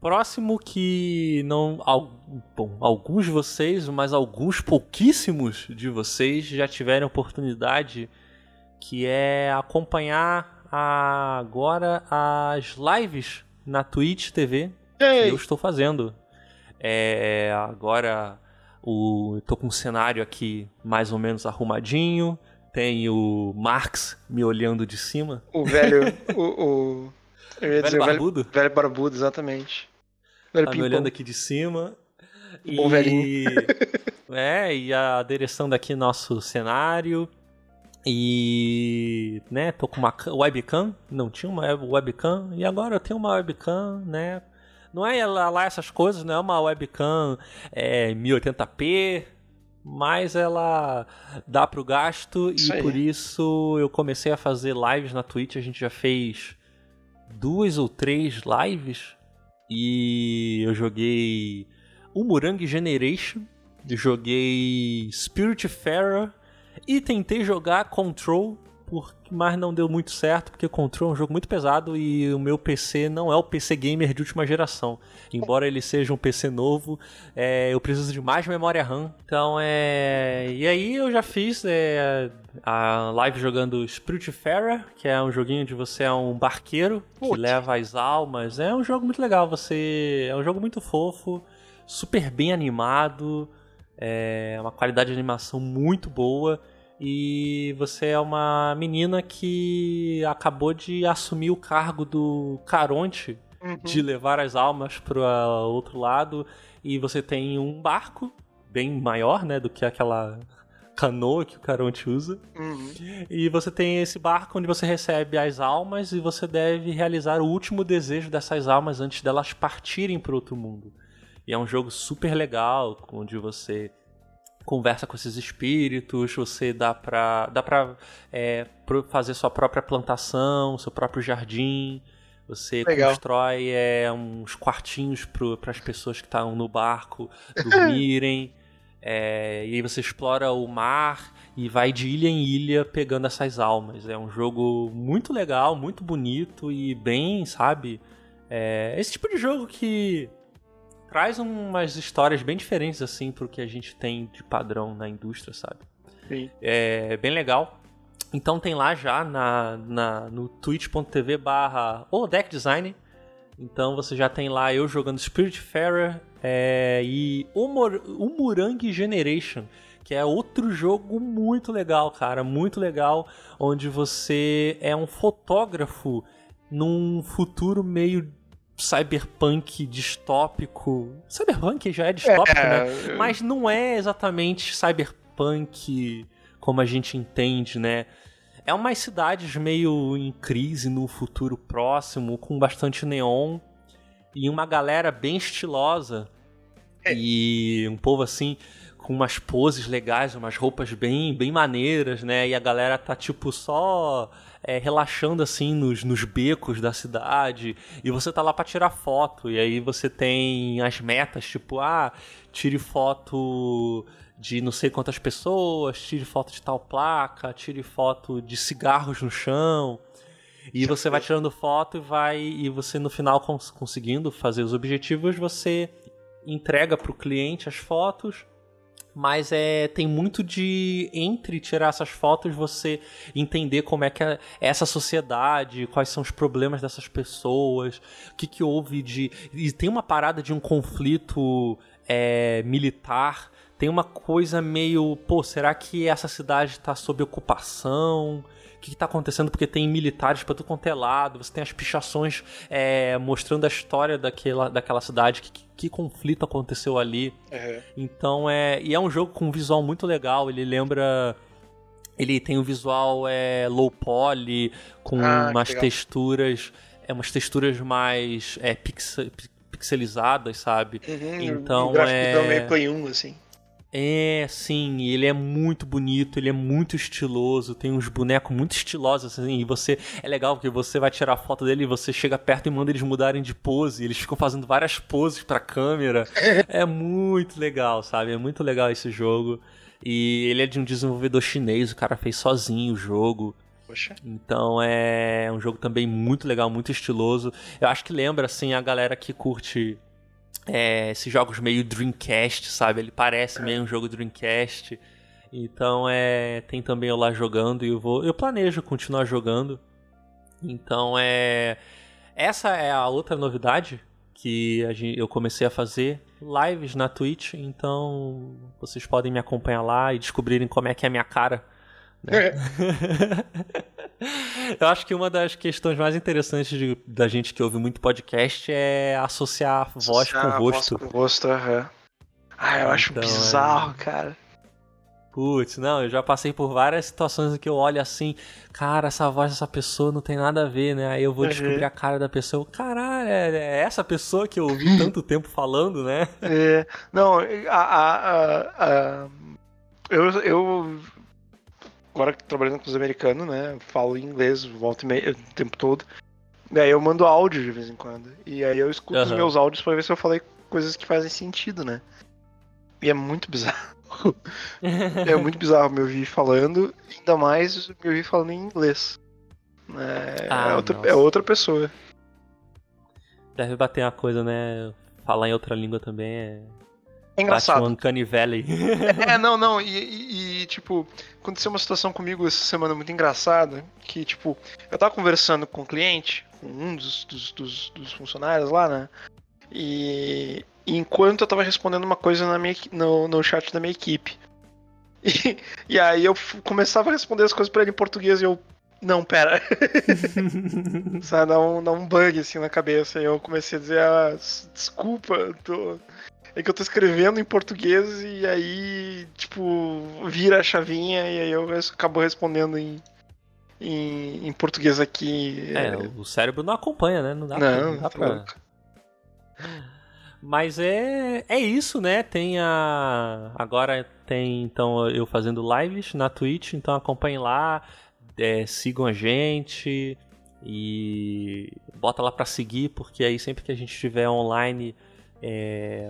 S1: Próximo que não. Bom, alguns de vocês, mas alguns pouquíssimos de vocês já tiveram oportunidade que é acompanhar agora as lives na Twitch TV Ei. que eu estou fazendo. É, agora o, tô com um cenário aqui mais ou menos arrumadinho. Tem o Marx me olhando de cima.
S2: O velho. o, o,
S1: velho barbudo?
S2: Velho, velho barbudo, exatamente.
S1: Velho tá me olhando aqui de cima.
S2: Bom velhinho.
S1: é, e a direção daqui nosso cenário. E, né, tô com uma webcam, não tinha uma webcam, e agora eu tenho uma webcam, né? Não é lá essas coisas, não é uma webcam é, 1080p, mas ela dá pro gasto isso e aí. por isso eu comecei a fazer lives na Twitch, a gente já fez duas ou três lives e eu joguei o Murang Generation, joguei Spiritfarer e tentei jogar Control, mas não deu muito certo, porque Control é um jogo muito pesado e o meu PC não é o PC gamer de última geração. Embora ele seja um PC novo, é, eu preciso de mais memória RAM. Então é. E aí eu já fiz é, a live jogando Spiritfarer, que é um joguinho de você é um barqueiro que Putz. leva as almas. É um jogo muito legal, você. É um jogo muito fofo, super bem animado. É uma qualidade de animação muito boa. E você é uma menina que acabou de assumir o cargo do Caronte uhum. de levar as almas para o outro lado. E você tem um barco bem maior, né, do que aquela canoa que o Caronte usa. Uhum. E você tem esse barco onde você recebe as almas e você deve realizar o último desejo dessas almas antes delas partirem para outro mundo. E é um jogo super legal, onde você conversa com esses espíritos, você dá pra, dá pra é, fazer sua própria plantação, seu próprio jardim. Você Legal. constrói é, uns quartinhos para as pessoas que estão no barco dormirem. é, e aí você explora o mar e vai de ilha em ilha pegando essas almas. É um jogo muito legal, muito bonito e bem, sabe? É, esse tipo de jogo que traz umas histórias bem diferentes, assim, pro que a gente tem de padrão na indústria, sabe?
S2: Sim.
S1: É bem legal. Então tem lá já na, na, no twitch.tv barra Deck Design. Então você já tem lá eu jogando Spiritfarer é, e Umurang Generation, que é outro jogo muito legal, cara, muito legal, onde você é um fotógrafo num futuro meio cyberpunk distópico. Cyberpunk já é distópico, é... né? Mas não é exatamente cyberpunk como a gente entende, né? É umas cidades meio em crise no futuro próximo, com bastante neon e uma galera bem estilosa. É. E um povo assim com umas poses legais, umas roupas bem, bem maneiras, né? E a galera tá tipo só é, relaxando assim nos, nos becos da cidade e você tá lá para tirar foto e aí você tem as metas tipo ah tire foto de não sei quantas pessoas tire foto de tal placa tire foto de cigarros no chão e você vai tirando foto e vai e você no final cons conseguindo fazer os objetivos você entrega para o cliente as fotos mas é tem muito de entre tirar essas fotos você entender como é que é essa sociedade, quais são os problemas dessas pessoas, o que, que houve de e tem uma parada de um conflito é, militar, tem uma coisa meio, pô, será que essa cidade está sob ocupação? O que está acontecendo, porque tem militares para tudo quanto é lado, você tem as pichações é, mostrando a história daquela, daquela cidade, que, que conflito aconteceu ali. Uhum. Então é. E é um jogo com um visual muito legal, ele lembra. Ele tem um visual é, low poly, com ah, umas texturas. É, umas texturas mais é, pixel, pixelizadas, sabe?
S2: Uhum, então é. meio Play 1, assim.
S1: É, sim, ele é muito bonito, ele é muito estiloso, tem uns bonecos muito estilosos, assim, e você. É legal porque você vai tirar foto dele e você chega perto e manda eles mudarem de pose, eles ficam fazendo várias poses pra câmera. é muito legal, sabe? É muito legal esse jogo. E ele é de um desenvolvedor chinês, o cara fez sozinho o jogo.
S2: Poxa.
S1: Então é um jogo também muito legal, muito estiloso. Eu acho que lembra, assim, a galera que curte é, esses jogos meio Dreamcast, sabe? Ele parece meio um jogo Dreamcast. Então é, tem também eu lá jogando e eu vou, eu planejo continuar jogando. Então é essa é a outra novidade que gente, eu comecei a fazer lives na Twitch, então vocês podem me acompanhar lá e descobrirem como é que é a minha cara. Né? É. Eu acho que uma das questões mais interessantes de, da gente que ouve muito podcast é associar voz associar com rosto.
S2: Voz com rosto, é. Ah, eu acho
S1: Então, é.
S2: bizarro, cara.
S1: Putz, não, eu já passei por várias situações em que eu olho assim, cara, essa voz dessa pessoa não tem nada a ver, né? Aí eu vou
S2: Uhum.
S1: descobrir a cara da pessoa, caralho, é é essa pessoa que eu ouvi tanto tempo falando, né?
S2: É, não, a, a- a- a- eu, eu agora que trabalhando com os americanos, né, falo inglês, volto e meia, o tempo todo. Daí eu mando áudio de vez em quando. E aí eu escuto os
S1: Aham.
S2: meus áudios pra ver se eu falei coisas que fazem sentido, né? E é muito bizarro. é muito bizarro me ouvir falando, ainda mais me ouvir falando em inglês. É,
S1: Ah,
S2: é outra, é outra pessoa.
S1: Deve bater uma coisa, né? Falar em outra língua também é.
S2: É engraçado.
S1: Valley.
S2: É, não, não, e, e- e, tipo, aconteceu uma situação comigo essa semana muito engraçada, que, tipo, eu tava conversando com um cliente, com um dos, dos, dos- dos funcionários lá, né, e, e enquanto eu tava respondendo uma coisa na minha, no, no chat da minha equipe, e, e aí eu começava a responder as coisas pra ele em português e eu, não, pera, sabe, dá um, dá um bug, assim, na cabeça, e eu comecei a dizer, ah, desculpa, tô... É que eu tô escrevendo em português e aí, tipo, vira a chavinha e aí eu acabo respondendo em, em, em português aqui.
S1: É, o cérebro não acompanha, né? Não dá pra.
S2: não,
S1: Não dá
S2: tá
S1: pra... Mas é, é isso, né? Tem a. Agora tem então eu fazendo lives na Twitch, então acompanhem lá, é, sigam a gente e bota lá pra seguir, porque aí sempre que a gente estiver online, é,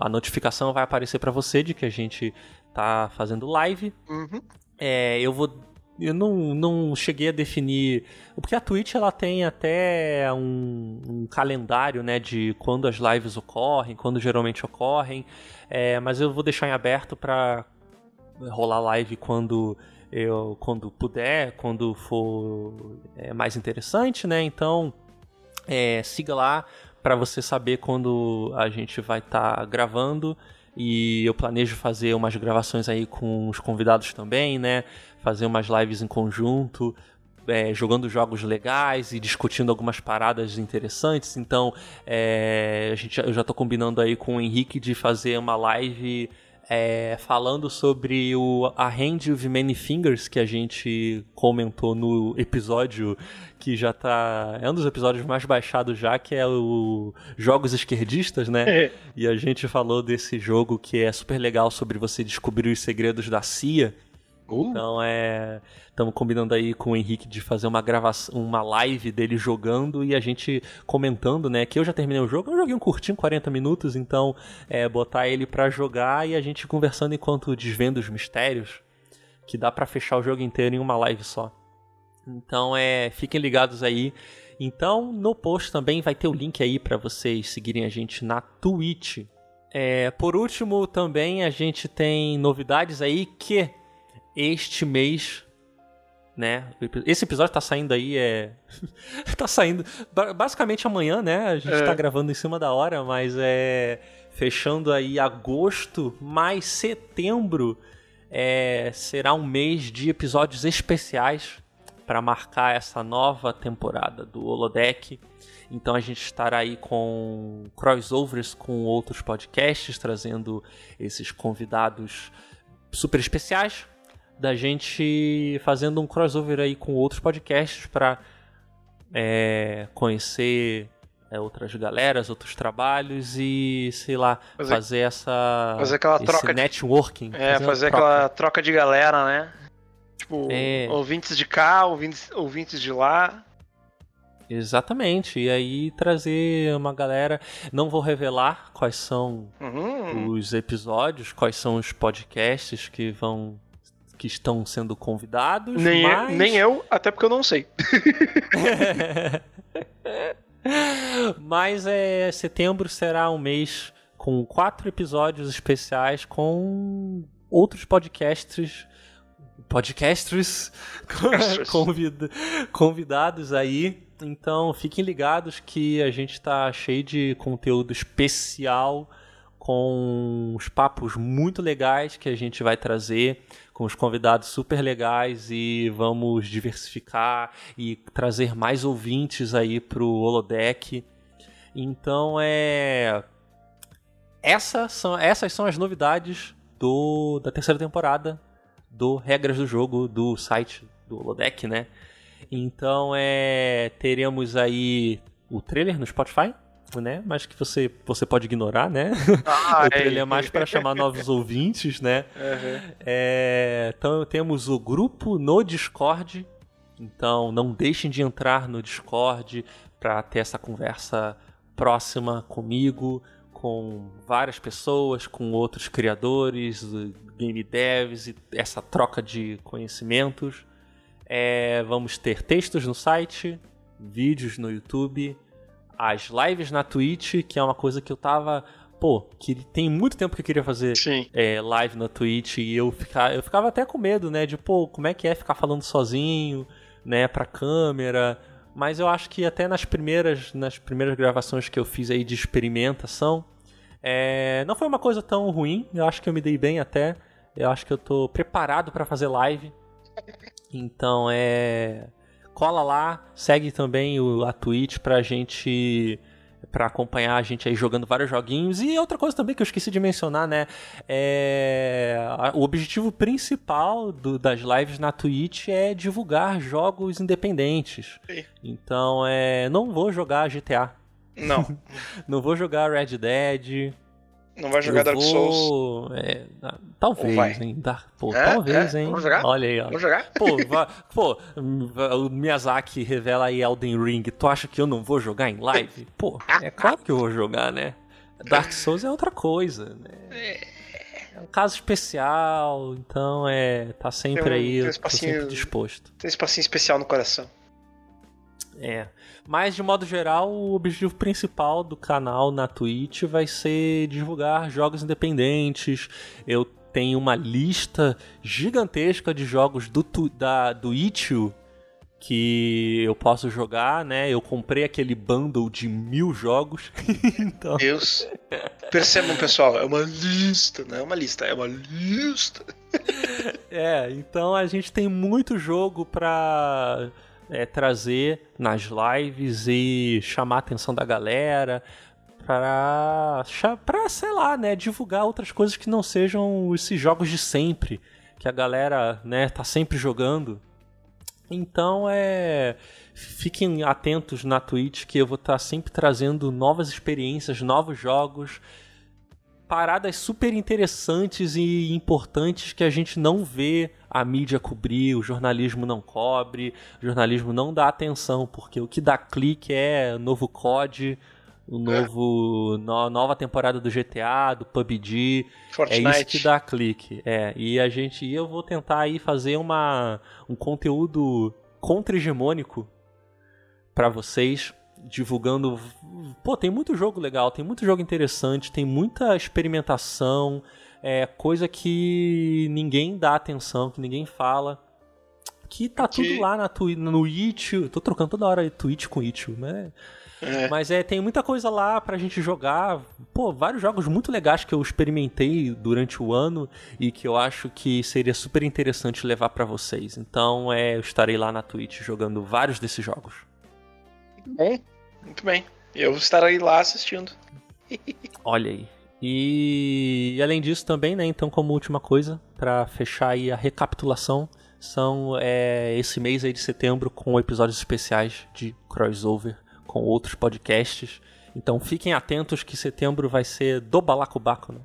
S1: a notificação vai aparecer pra você de que a gente tá fazendo live.
S2: Uhum.
S1: É, eu vou. Eu não, não cheguei a definir. Porque a Twitch ela tem até um, um calendário né, de quando as lives ocorrem, quando geralmente ocorrem. É, mas eu vou deixar em aberto para rolar live quando eu quando puder, quando for é, mais interessante, né? Então é, siga lá para você saber quando a gente vai estar gravando. E eu planejo fazer umas gravações aí com os convidados também, né? Fazer umas lives em conjunto, é, jogando jogos legais e discutindo algumas paradas interessantes. Então, é, a gente, eu já tô combinando aí com o Henrique de fazer uma live é, falando sobre o a Hand of Many Fingers que a gente comentou no episódio que já tá. É um dos episódios mais baixados já, que é o Jogos Esquerdistas, né?
S2: É.
S1: E a gente falou desse jogo que é super legal sobre você descobrir os segredos da CIA.
S2: Uh,
S1: Então é. Estamos combinando aí com o Henrique de fazer uma gravação, uma live dele jogando e a gente comentando, né? Que eu já terminei o jogo, eu joguei um curtinho, 40 minutos, então é botar ele pra jogar e a gente conversando enquanto desvenda os mistérios, que dá pra fechar o jogo inteiro em uma live só. Então é, fiquem ligados aí. Então no post também vai ter o link aí pra vocês seguirem a gente na Twitch. É, por último, também a gente tem novidades aí que este mês, né? Esse episódio tá saindo aí, é. tá saindo. ba- Basicamente amanhã, né? A gente
S2: É.
S1: tá gravando em cima da hora, mas é. Fechando aí agosto, mais setembro. É, será um mês de episódios especiais para marcar essa nova temporada do Holodeck. Então a gente estará aí com crossovers com outros podcasts, trazendo esses convidados super especiais da gente fazendo um crossover aí com outros podcasts para conhecer é, outras galeras, outros trabalhos e sei lá
S2: Fazer-
S1: fazer, essa
S2: fazer aquela troca de-
S1: networking,
S2: é,
S1: uma
S2: fazer
S1: troca.
S2: aquela troca de galera, né? Tipo,
S1: É.
S2: ouvintes de cá, ouvintes, ouvintes de lá.
S1: Exatamente. E aí trazer uma galera. Não vou revelar quais são
S2: Uhum.
S1: os episódios, quais são os podcasts que vão. Que estão sendo convidados.
S2: Nem, eu-
S1: mas...
S2: nem eu, até porque eu não sei.
S1: mas é, setembro será um mês com quatro episódios especiais com outros podcasts. Podcasters
S2: Podcasters.
S1: convida- convidados aí. Então fiquem ligados que a gente tá cheio de conteúdo especial com os papos muito legais que a gente vai trazer, com os convidados super legais e vamos diversificar e trazer mais ouvintes aí pro Holodeck. Então é essa são, essas são as novidades do, da terceira temporada do Regras do Jogo do site do Holodeck, né? Então é teremos aí o trailer no Spotify, né? Mas que você, você pode ignorar, né? Ah, o trailer é mais para chamar novos ouvintes, né? Uhum. É, então temos o grupo no Discord. Então não deixem de entrar no Discord para ter essa conversa próxima comigo, com várias pessoas, com outros criadores, game devs e essa troca de conhecimentos. É, vamos ter textos no site, vídeos no YouTube, as lives na Twitch, que é uma coisa que eu tava. Pô, que tem muito tempo que eu queria fazer é, live na Twitch e eu, ficar, eu ficava até com medo, né? De, pô, como é que é ficar falando sozinho, né, pra câmera. Mas eu acho que até nas primeiras, nas primeiras gravações que eu fiz aí de experimentação, é, não foi uma coisa tão ruim. Eu acho que eu me dei bem até. Eu acho que eu tô preparado para fazer live. Então é cola lá, segue também o, a Twitch pra gente para acompanhar a gente aí jogando vários joguinhos. E outra coisa também que eu esqueci de mencionar, né? É... O objetivo principal do, das lives na Twitch é divulgar jogos independentes. Sim. Então, é... não vou jogar GTA.
S2: Não.
S1: não vou jogar Red Dead.
S2: Não vai jogar eu Dark vou... Souls?
S1: É, talvez, hein? Dark... Pô, é? talvez, é? hein?
S2: Vamos jogar?
S1: Olha aí, ó.
S2: Vamos jogar?
S1: Pô, va... Pô, o Miyazaki revela aí Elden Ring. Tu acha que eu não vou jogar em live? Pô, é claro que eu vou jogar, né? Dark Souls é outra coisa, né? É um caso especial, então é. Tá sempre um, aí, um tô sempre disposto.
S2: Tem um espacinho especial no coração.
S1: É. Mas, de modo geral, o objetivo principal do canal na Twitch vai ser divulgar jogos independentes. Eu tenho uma lista gigantesca de jogos do, da, do Itch.io que eu posso jogar, né? Eu comprei aquele bundle de mil jogos. então...
S2: Deus. Percebam, pessoal, é uma lista, não é uma lista, é uma lista.
S1: é, então a gente tem muito jogo pra é, trazer nas lives e chamar a atenção da galera para, para sei lá, né, divulgar outras coisas que não sejam esses jogos de sempre que a galera, né, tá sempre jogando. Então é fiquem atentos na Twitch que eu vou estar tá sempre trazendo novas experiências, novos jogos, paradas super interessantes e importantes que a gente não vê a mídia cobrir, o jornalismo não cobre, o jornalismo não dá atenção, porque o que dá clique é novo COD, o novo no, nova temporada do GTA, do PUBG, Fortnite. é isso que dá clique. É, e a gente, eu vou tentar aí fazer uma um conteúdo contra-hegemônico para vocês, divulgando, pô, tem muito jogo legal, tem muito jogo interessante, tem muita experimentação, é coisa que ninguém dá atenção, que ninguém fala. Que tá que... tudo lá na twi no Itch. Tô trocando toda hora Twitch com Itch, né? É. Mas é, tem muita coisa lá pra gente jogar. Pô, vários jogos muito legais que eu experimentei durante o ano e que eu acho que seria super interessante levar para vocês. Então, é, eu estarei lá na Twitch jogando vários desses jogos.
S2: Muito bem, muito bem. Eu estarei lá assistindo.
S1: Olha aí. E, além disso também, né, então como última coisa, para fechar aí a recapitulação, são é, esse mês aí de setembro com episódios especiais de crossover com outros podcasts. Então fiquem atentos que setembro vai ser do Balacobaco, né?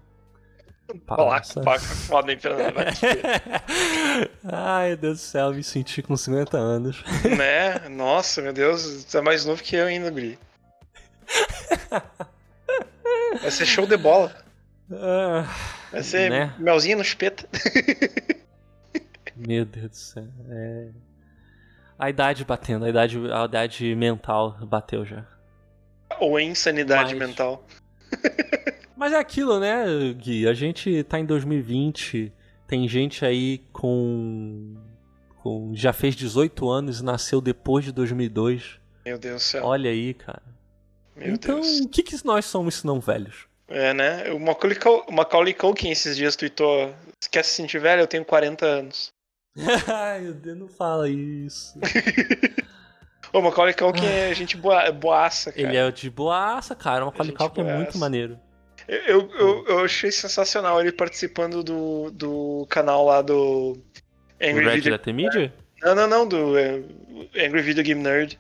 S2: Balacobaco, foda, hein, Fernando?
S1: Ai, meu Deus do céu, me senti com 50 anos.
S2: Né? Nossa, meu Deus, você é mais novo que eu ainda, Guri. Vai ser show de bola. Uh, Vai ser né? melzinho no espeta.
S1: Meu Deus do céu. É... A idade batendo, a idade, a idade mental bateu já.
S2: Ou a insanidade Mas... mental.
S1: Mas é aquilo, né, Gui? A gente tá em 2020, tem gente aí com. com já fez 18 anos e nasceu depois de 2002.
S2: Meu Deus do céu.
S1: Olha aí, cara.
S2: Meu
S1: então,
S2: Deus.
S1: o que, que nós somos se não velhos?
S2: É, né? O Macaulay, o Macaulay Culkin esses dias tweetou: Se quer se sentir velho? Eu tenho 40 anos.
S1: Ai, meu Deus, não fala isso.
S2: o Macaulay Culkin é gente boa, boaça, cara.
S1: Ele é de boaça, cara. O Macaulay é Culkin é muito maneiro.
S2: Eu, eu, eu achei sensacional ele participando do, do canal lá do
S1: Angry Red Video... Media?
S2: Não, não, não, do é, Angry Video Game Nerd.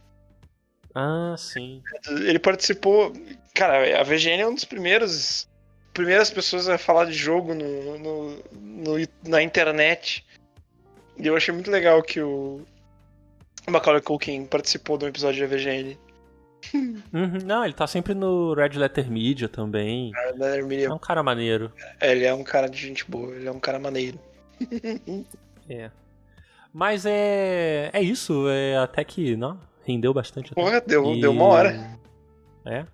S1: Ah, sim.
S2: Ele participou. Cara, a VGN é um dos primeiros. Primeiras pessoas a falar de jogo no, no, no na internet. E eu achei muito legal que o Macaulay Culkin participou de um episódio da VGN.
S1: Uhum, não, ele tá sempre no Red Letter Media também. Red Letter Media. É um cara maneiro.
S2: É, ele é um cara de gente boa, ele é um cara maneiro.
S1: é. Mas é. É isso, é até que. Não, rendeu bastante.
S2: Porra, deu, e... deu uma hora.
S1: É.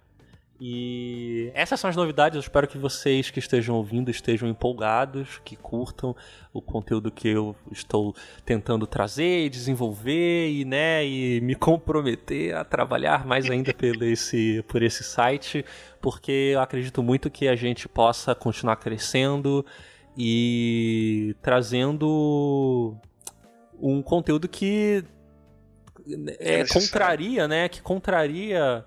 S1: E essas são as novidades. Eu espero que vocês que estejam ouvindo estejam empolgados, que curtam o conteúdo que eu estou tentando trazer e desenvolver e, né, e me comprometer a trabalhar mais ainda por esse, por esse site, porque eu acredito muito que a gente possa continuar crescendo e trazendo um conteúdo que é, é contraria, né, que contraria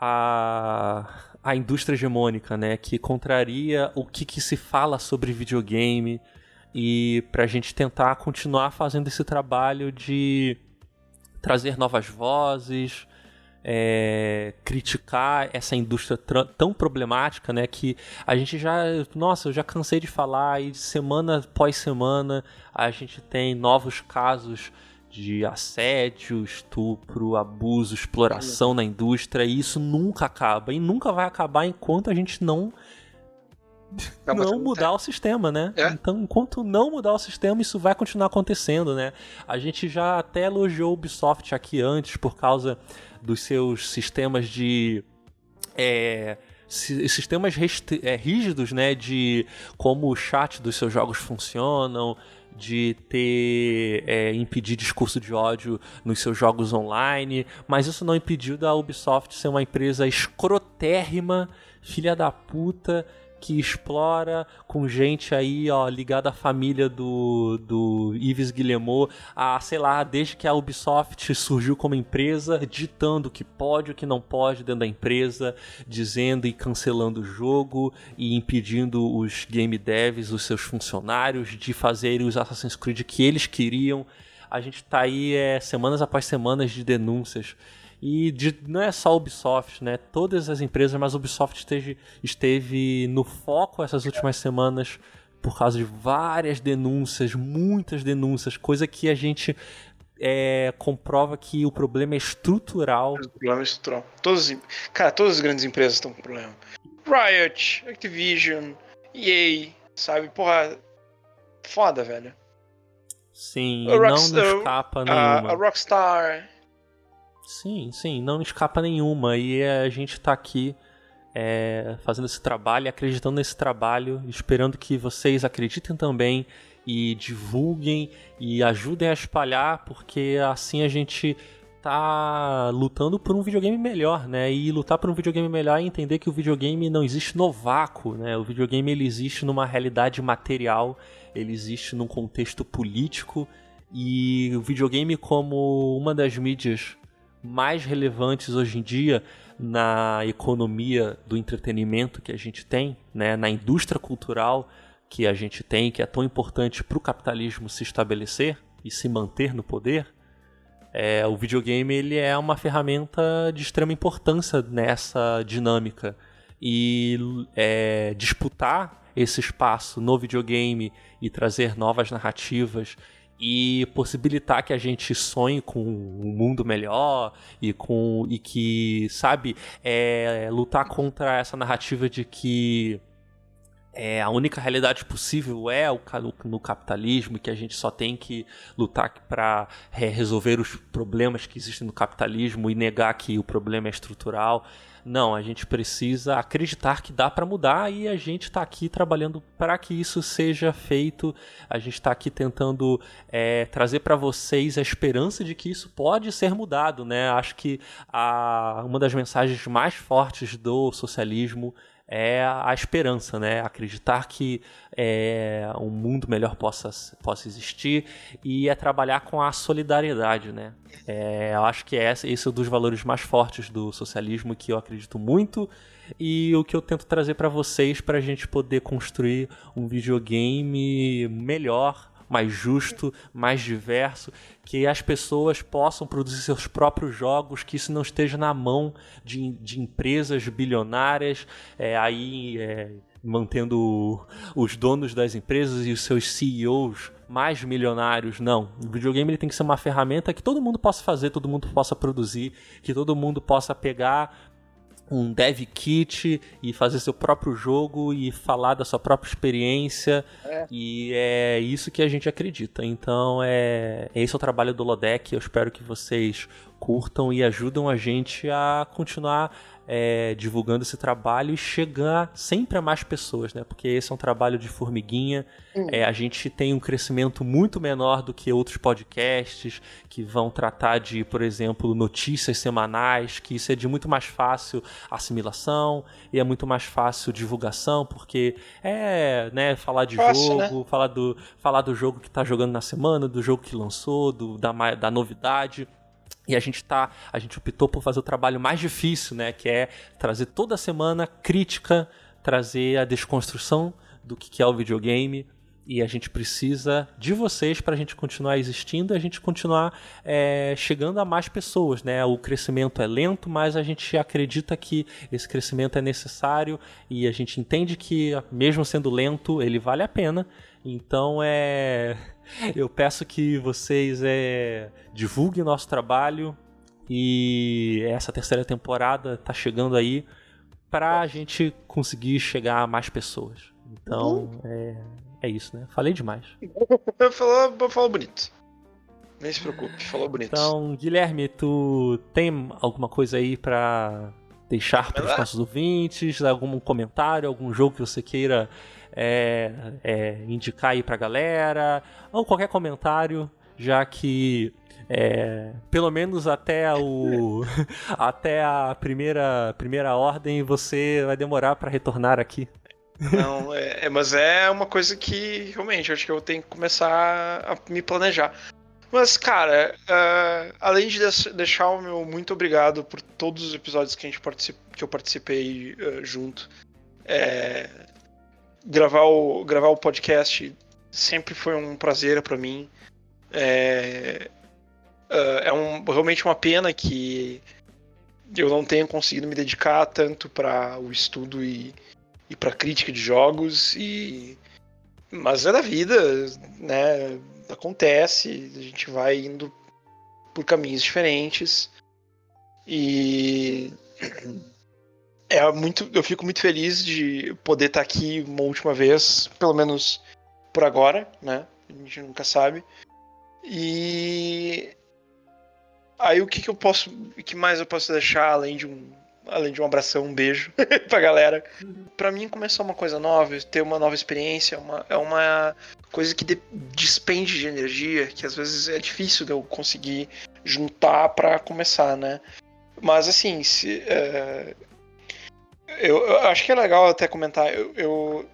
S1: a, a indústria hegemônica, né? Que contraria o que, que se fala sobre videogame e para a gente tentar continuar fazendo esse trabalho de trazer novas vozes, é, criticar essa indústria tão problemática, né? Que a gente já, nossa, eu já cansei de falar e semana após semana a gente tem novos casos de assédio, estupro, abuso, exploração na indústria, e isso nunca acaba. E nunca vai acabar enquanto a gente não não, não mudar o sistema, né? É? Então, enquanto não mudar o sistema, isso vai continuar acontecendo, né? A gente já até elogiou o Ubisoft aqui antes por causa dos seus sistemas de é, sistemas é, rígidos, né? De como o chat dos seus jogos funcionam, de ter é, impedir discurso de ódio nos seus jogos online, mas isso não impediu da Ubisoft ser uma empresa escrotérrima, filha da puta, que explora com gente aí, ó, ligada à família do, do Yves Guillemot, a, sei lá, desde que a Ubisoft surgiu como empresa, ditando o que pode o que não pode dentro da empresa, dizendo e cancelando o jogo e impedindo os game devs, os seus funcionários, de fazerem os Assassin's Creed que eles queriam. A gente tá aí é, semanas após semanas de denúncias e de, não é só a Ubisoft, né? Todas as empresas, mas a Ubisoft esteve, esteve no foco essas últimas semanas por causa de várias denúncias, muitas denúncias, coisa que a gente é, comprova que o problema é estrutural. O
S2: problema é estrutural. Todos, cara, todas as grandes empresas estão com problema. Riot, Activision, EA, sabe? Porra, foda, velho.
S1: Sim, não escapa nenhuma.
S2: A, a Rockstar,
S1: Sim, sim, não escapa nenhuma. E a gente está aqui é, fazendo esse trabalho, acreditando nesse trabalho, esperando que vocês acreditem também e divulguem e ajudem a espalhar, porque assim a gente tá lutando por um videogame melhor, né? E lutar por um videogame melhor é entender que o videogame não existe no vácuo, né? O videogame ele existe numa realidade material, ele existe num contexto político e o videogame como uma das mídias mais relevantes hoje em dia na economia do entretenimento que a gente tem, né, na indústria cultural que a gente tem, que é tão importante para o capitalismo se estabelecer e se manter no poder, é, o videogame ele é uma ferramenta de extrema importância nessa dinâmica. E é, disputar esse espaço no videogame e trazer novas narrativas e possibilitar que a gente sonhe com um mundo melhor e com e que sabe é, lutar contra essa narrativa de que é, a única realidade possível é o, no capitalismo que a gente só tem que lutar para é, resolver os problemas que existem no capitalismo e negar que o problema é estrutural. Não, a gente precisa acreditar que dá para mudar e a gente está aqui trabalhando para que isso seja feito. A gente está aqui tentando é, trazer para vocês a esperança de que isso pode ser mudado, né? Acho que a, uma das mensagens mais fortes do socialismo é a esperança, né? Acreditar que é, um mundo melhor possa, possa existir e é trabalhar com a solidariedade, né? É, eu acho que é esse é um dos valores mais fortes do socialismo que eu acredito muito e o que eu tento trazer para vocês para a gente poder construir um videogame melhor, mais justo, mais diverso, que as pessoas possam produzir seus próprios jogos, que isso não esteja na mão de, de empresas bilionárias, é, aí é, mantendo os donos das empresas e os seus CEOs mais milionários. Não. O videogame ele tem que ser uma ferramenta que todo mundo possa fazer, todo mundo possa produzir, que todo mundo possa pegar um dev kit e fazer seu próprio jogo e falar da sua própria experiência. É. E é isso que a gente acredita. Então, é esse é o trabalho do Lodec. Eu espero que vocês curtam e ajudam a gente a continuar é, divulgando esse trabalho e chegar sempre a mais pessoas, né? Porque esse é um trabalho de formiguinha. Hum. É, a gente tem um crescimento muito menor do que outros podcasts que vão tratar de, por exemplo, notícias semanais, que isso é de muito mais fácil assimilação e é muito mais fácil divulgação, porque é, né, falar de Fácil, né? jogo, né? falar, do, falar do jogo que está jogando na semana, do jogo que lançou, do, da, da novidade. E a gente tá, a gente optou por fazer o trabalho mais difícil, né, que é trazer toda semana crítica, trazer a desconstrução do que é o videogame. E a gente precisa de vocês para a gente continuar existindo a gente continuar é, chegando a mais pessoas. Né? O crescimento é lento, mas a gente acredita que esse crescimento é necessário e a gente entende que, mesmo sendo lento, ele vale a pena. Então é eu peço que vocês é, divulguem nosso trabalho e essa terceira temporada está chegando aí para a gente conseguir chegar a mais pessoas. Então uhum. é, é isso, né? Falei demais.
S2: falou, falou bonito. Nem se preocupe, falou bonito.
S1: Então, Guilherme, tu tem alguma coisa aí para deixar para os nossos ouvintes? Algum comentário, algum jogo que você queira é, é, indicar aí pra galera, ou qualquer comentário, já que é, pelo menos até o até a primeira primeira ordem você vai demorar para retornar aqui.
S2: Não, é, é, mas é uma coisa que realmente acho que eu tenho que começar a me planejar. Mas, cara, uh, além de deixar o meu muito obrigado por todos os episódios que, a gente particip... que eu participei uh, junto. É, gravar o, gravar o podcast sempre foi um prazer para mim. É, uh, é um, realmente uma pena que eu não tenha conseguido me dedicar tanto para o estudo e, e para crítica de jogos e mas é da vida, né? Acontece, a gente vai indo por caminhos diferentes e é muito, eu fico muito feliz de poder estar aqui uma última vez, pelo menos por agora, né? A gente nunca sabe. E aí o que, que eu posso, que mais eu posso deixar além de um, além de um abração, um beijo pra galera. Para mim começar uma coisa nova, ter uma nova experiência, uma, é uma coisa que de, despende de energia, que às vezes é difícil de eu conseguir juntar para começar, né? Mas assim, se, é, eu, eu, acho que é legal até comentar. Eu, eu,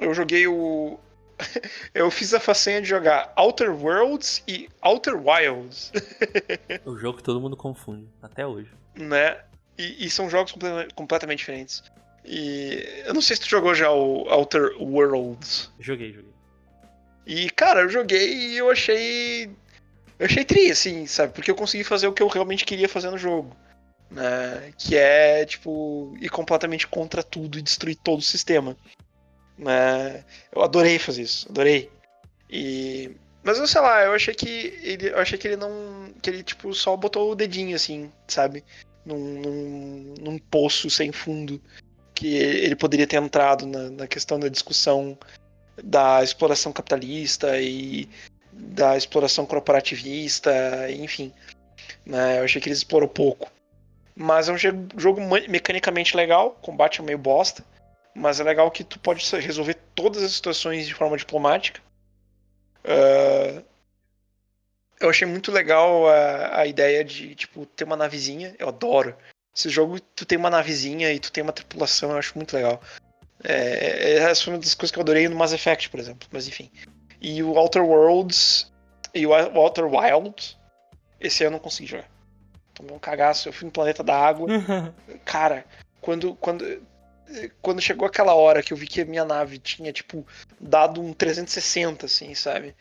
S2: eu joguei o. eu fiz a façanha de jogar Outer Worlds e Outer Wilds.
S1: o jogo que todo mundo confunde, até hoje.
S2: Né? E, e são jogos completamente diferentes. E eu não sei se tu jogou já o Outer Worlds.
S1: Joguei, joguei.
S2: E, cara, eu joguei e eu achei. Eu achei tri, assim, sabe? Porque eu consegui fazer o que eu realmente queria fazer no jogo né? Que é, tipo, ir completamente contra tudo e destruir todo o sistema. Né? Eu adorei fazer isso, adorei. E... Mas eu sei lá, eu achei que ele, eu achei que ele não, que ele tipo só botou o dedinho assim, sabe, num, num, num poço sem fundo que ele poderia ter entrado na, na questão da discussão da exploração capitalista e da exploração corporativista, enfim. Né? Eu achei que ele explorou pouco. Mas é um jogo mecanicamente legal, combate é meio bosta, mas é legal que tu pode resolver todas as situações de forma diplomática. Uh, eu achei muito legal a, a ideia de tipo ter uma navezinha, eu adoro. Esse jogo tu tem uma navezinha e tu tem uma tripulação, eu acho muito legal. É, é essa foi uma das coisas que eu adorei no Mass Effect, por exemplo, mas enfim. E o Outer Worlds e o Outer Wilds, esse ano eu não consegui jogar tomei um cagaço. Eu fui no planeta da água. Cara, quando, quando, quando chegou aquela hora que eu vi que a minha nave tinha, tipo, dado um 360, assim, sabe?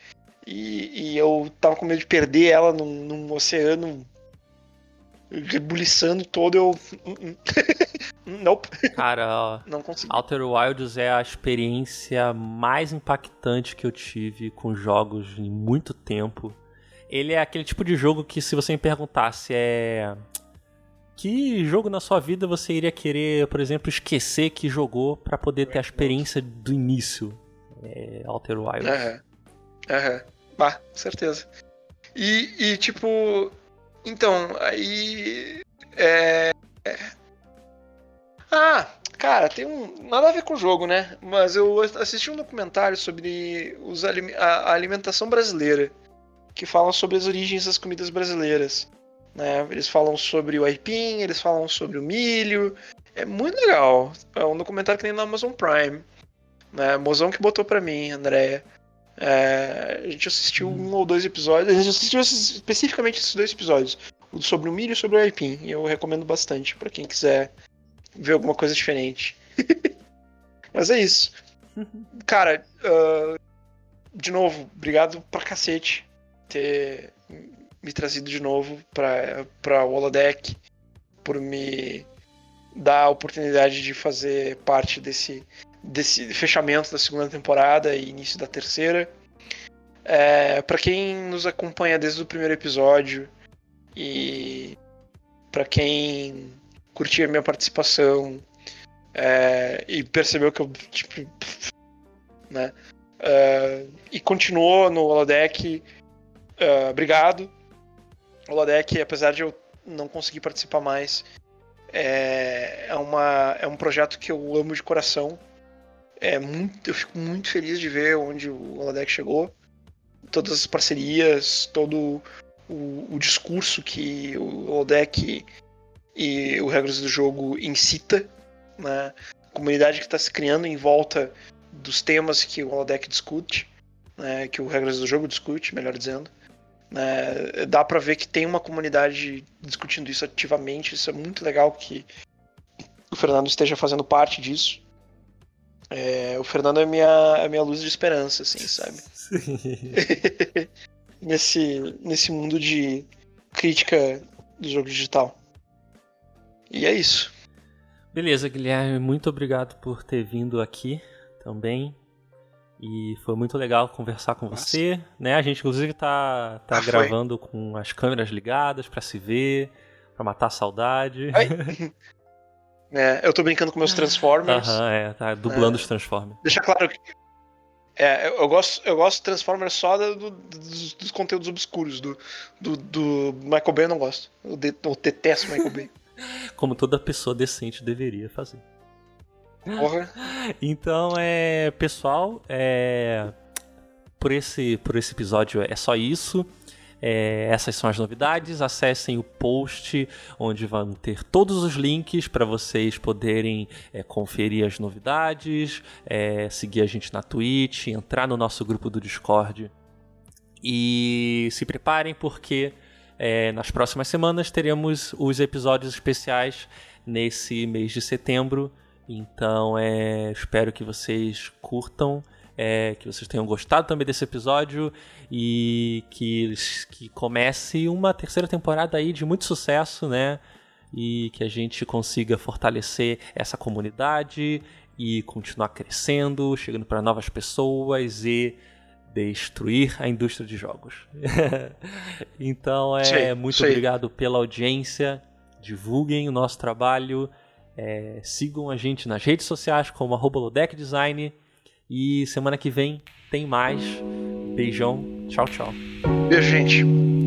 S2: E, e eu tava com medo de perder ela num, num oceano rebuliçando todo, eu. nope.
S1: Cara, ó,
S2: não consegui.
S1: Outer Wilds é a experiência mais impactante que eu tive com jogos em muito tempo. Ele é aquele tipo de jogo que, se você me perguntasse, é. Que jogo na sua vida você iria querer, por exemplo, esquecer que jogou para poder ter a experiência do início? É Outer Wilds.
S2: Aham. Aham. Bah, certeza. E, e, tipo. Então, aí. É. Ah, cara, tem um. Nada a ver com o jogo, né? Mas eu assisti um documentário sobre os, a alimentação brasileira. Que fala sobre as origens das comidas brasileiras. Né? Eles falam sobre o aipim, eles falam sobre o milho. É muito legal. É um documentário que tem na Amazon Prime. Né? Mozão que botou pra mim, Andréia. É, a gente assistiu um ou dois episódios. A gente assistiu especificamente esses dois episódios. O sobre o milho e sobre o aipim. E eu recomendo bastante para quem quiser ver alguma coisa diferente. Mas é isso. Cara, uh, de novo, obrigado pra cacete ter me trazido de novo pra, pra Holodeck, por me dar a oportunidade de fazer parte desse, desse fechamento da segunda temporada e início da terceira. É, para quem nos acompanha desde o primeiro episódio e para quem curtiu a minha participação é, e percebeu que eu tipo, né, uh, e continuou no holodeck, uh, obrigado. O apesar de eu não conseguir participar mais, é, é, uma, é um projeto que eu amo de coração é muito, eu fico muito feliz de ver onde o Holodeck chegou. Todas as parcerias, todo o, o discurso que o Holodeck e o Regras do Jogo incita, né? A comunidade que está se criando em volta dos temas que o Holodeck discute, né? que o Regras do Jogo discute, melhor dizendo. Né? Dá para ver que tem uma comunidade discutindo isso ativamente, isso é muito legal que o Fernando esteja fazendo parte disso. É, o Fernando é minha, é minha luz de esperança, assim, sabe? nesse, nesse mundo de crítica do jogo digital. E é isso.
S1: Beleza, Guilherme, muito obrigado por ter vindo aqui também. E foi muito legal conversar com Nossa. você, né? A gente inclusive tá, tá ah, gravando foi. com as câmeras ligadas para se ver, para matar a saudade.
S2: É, eu tô brincando com meus Transformers.
S1: Aham, é, tá dublando é, os Transformers.
S2: Deixa claro que. É, eu gosto, eu gosto de Transformers só do, dos, dos, conteúdos obscuros. Do, do, do, Michael Bay eu não gosto. Eu, de, eu detesto Michael Bay.
S1: Como toda pessoa decente deveria fazer.
S2: Porra.
S1: Então, é, pessoal, é, por, esse, por esse episódio é só isso. É, essas são as novidades. Acessem o post onde vão ter todos os links para vocês poderem é, conferir as novidades, é, seguir a gente na Twitch, entrar no nosso grupo do Discord. E se preparem porque é, nas próximas semanas teremos os episódios especiais nesse mês de setembro. Então é, espero que vocês curtam é, que vocês tenham gostado também desse episódio e que, que comece uma terceira temporada aí de muito sucesso, né? E que a gente consiga fortalecer essa comunidade e continuar crescendo, chegando para novas pessoas e destruir a indústria de jogos. então é sim, muito sim. obrigado pela audiência, divulguem o nosso trabalho, é, sigam a gente nas redes sociais como Design e semana que vem tem mais. Beijão. Tchau, tchau.
S2: Beijo, gente.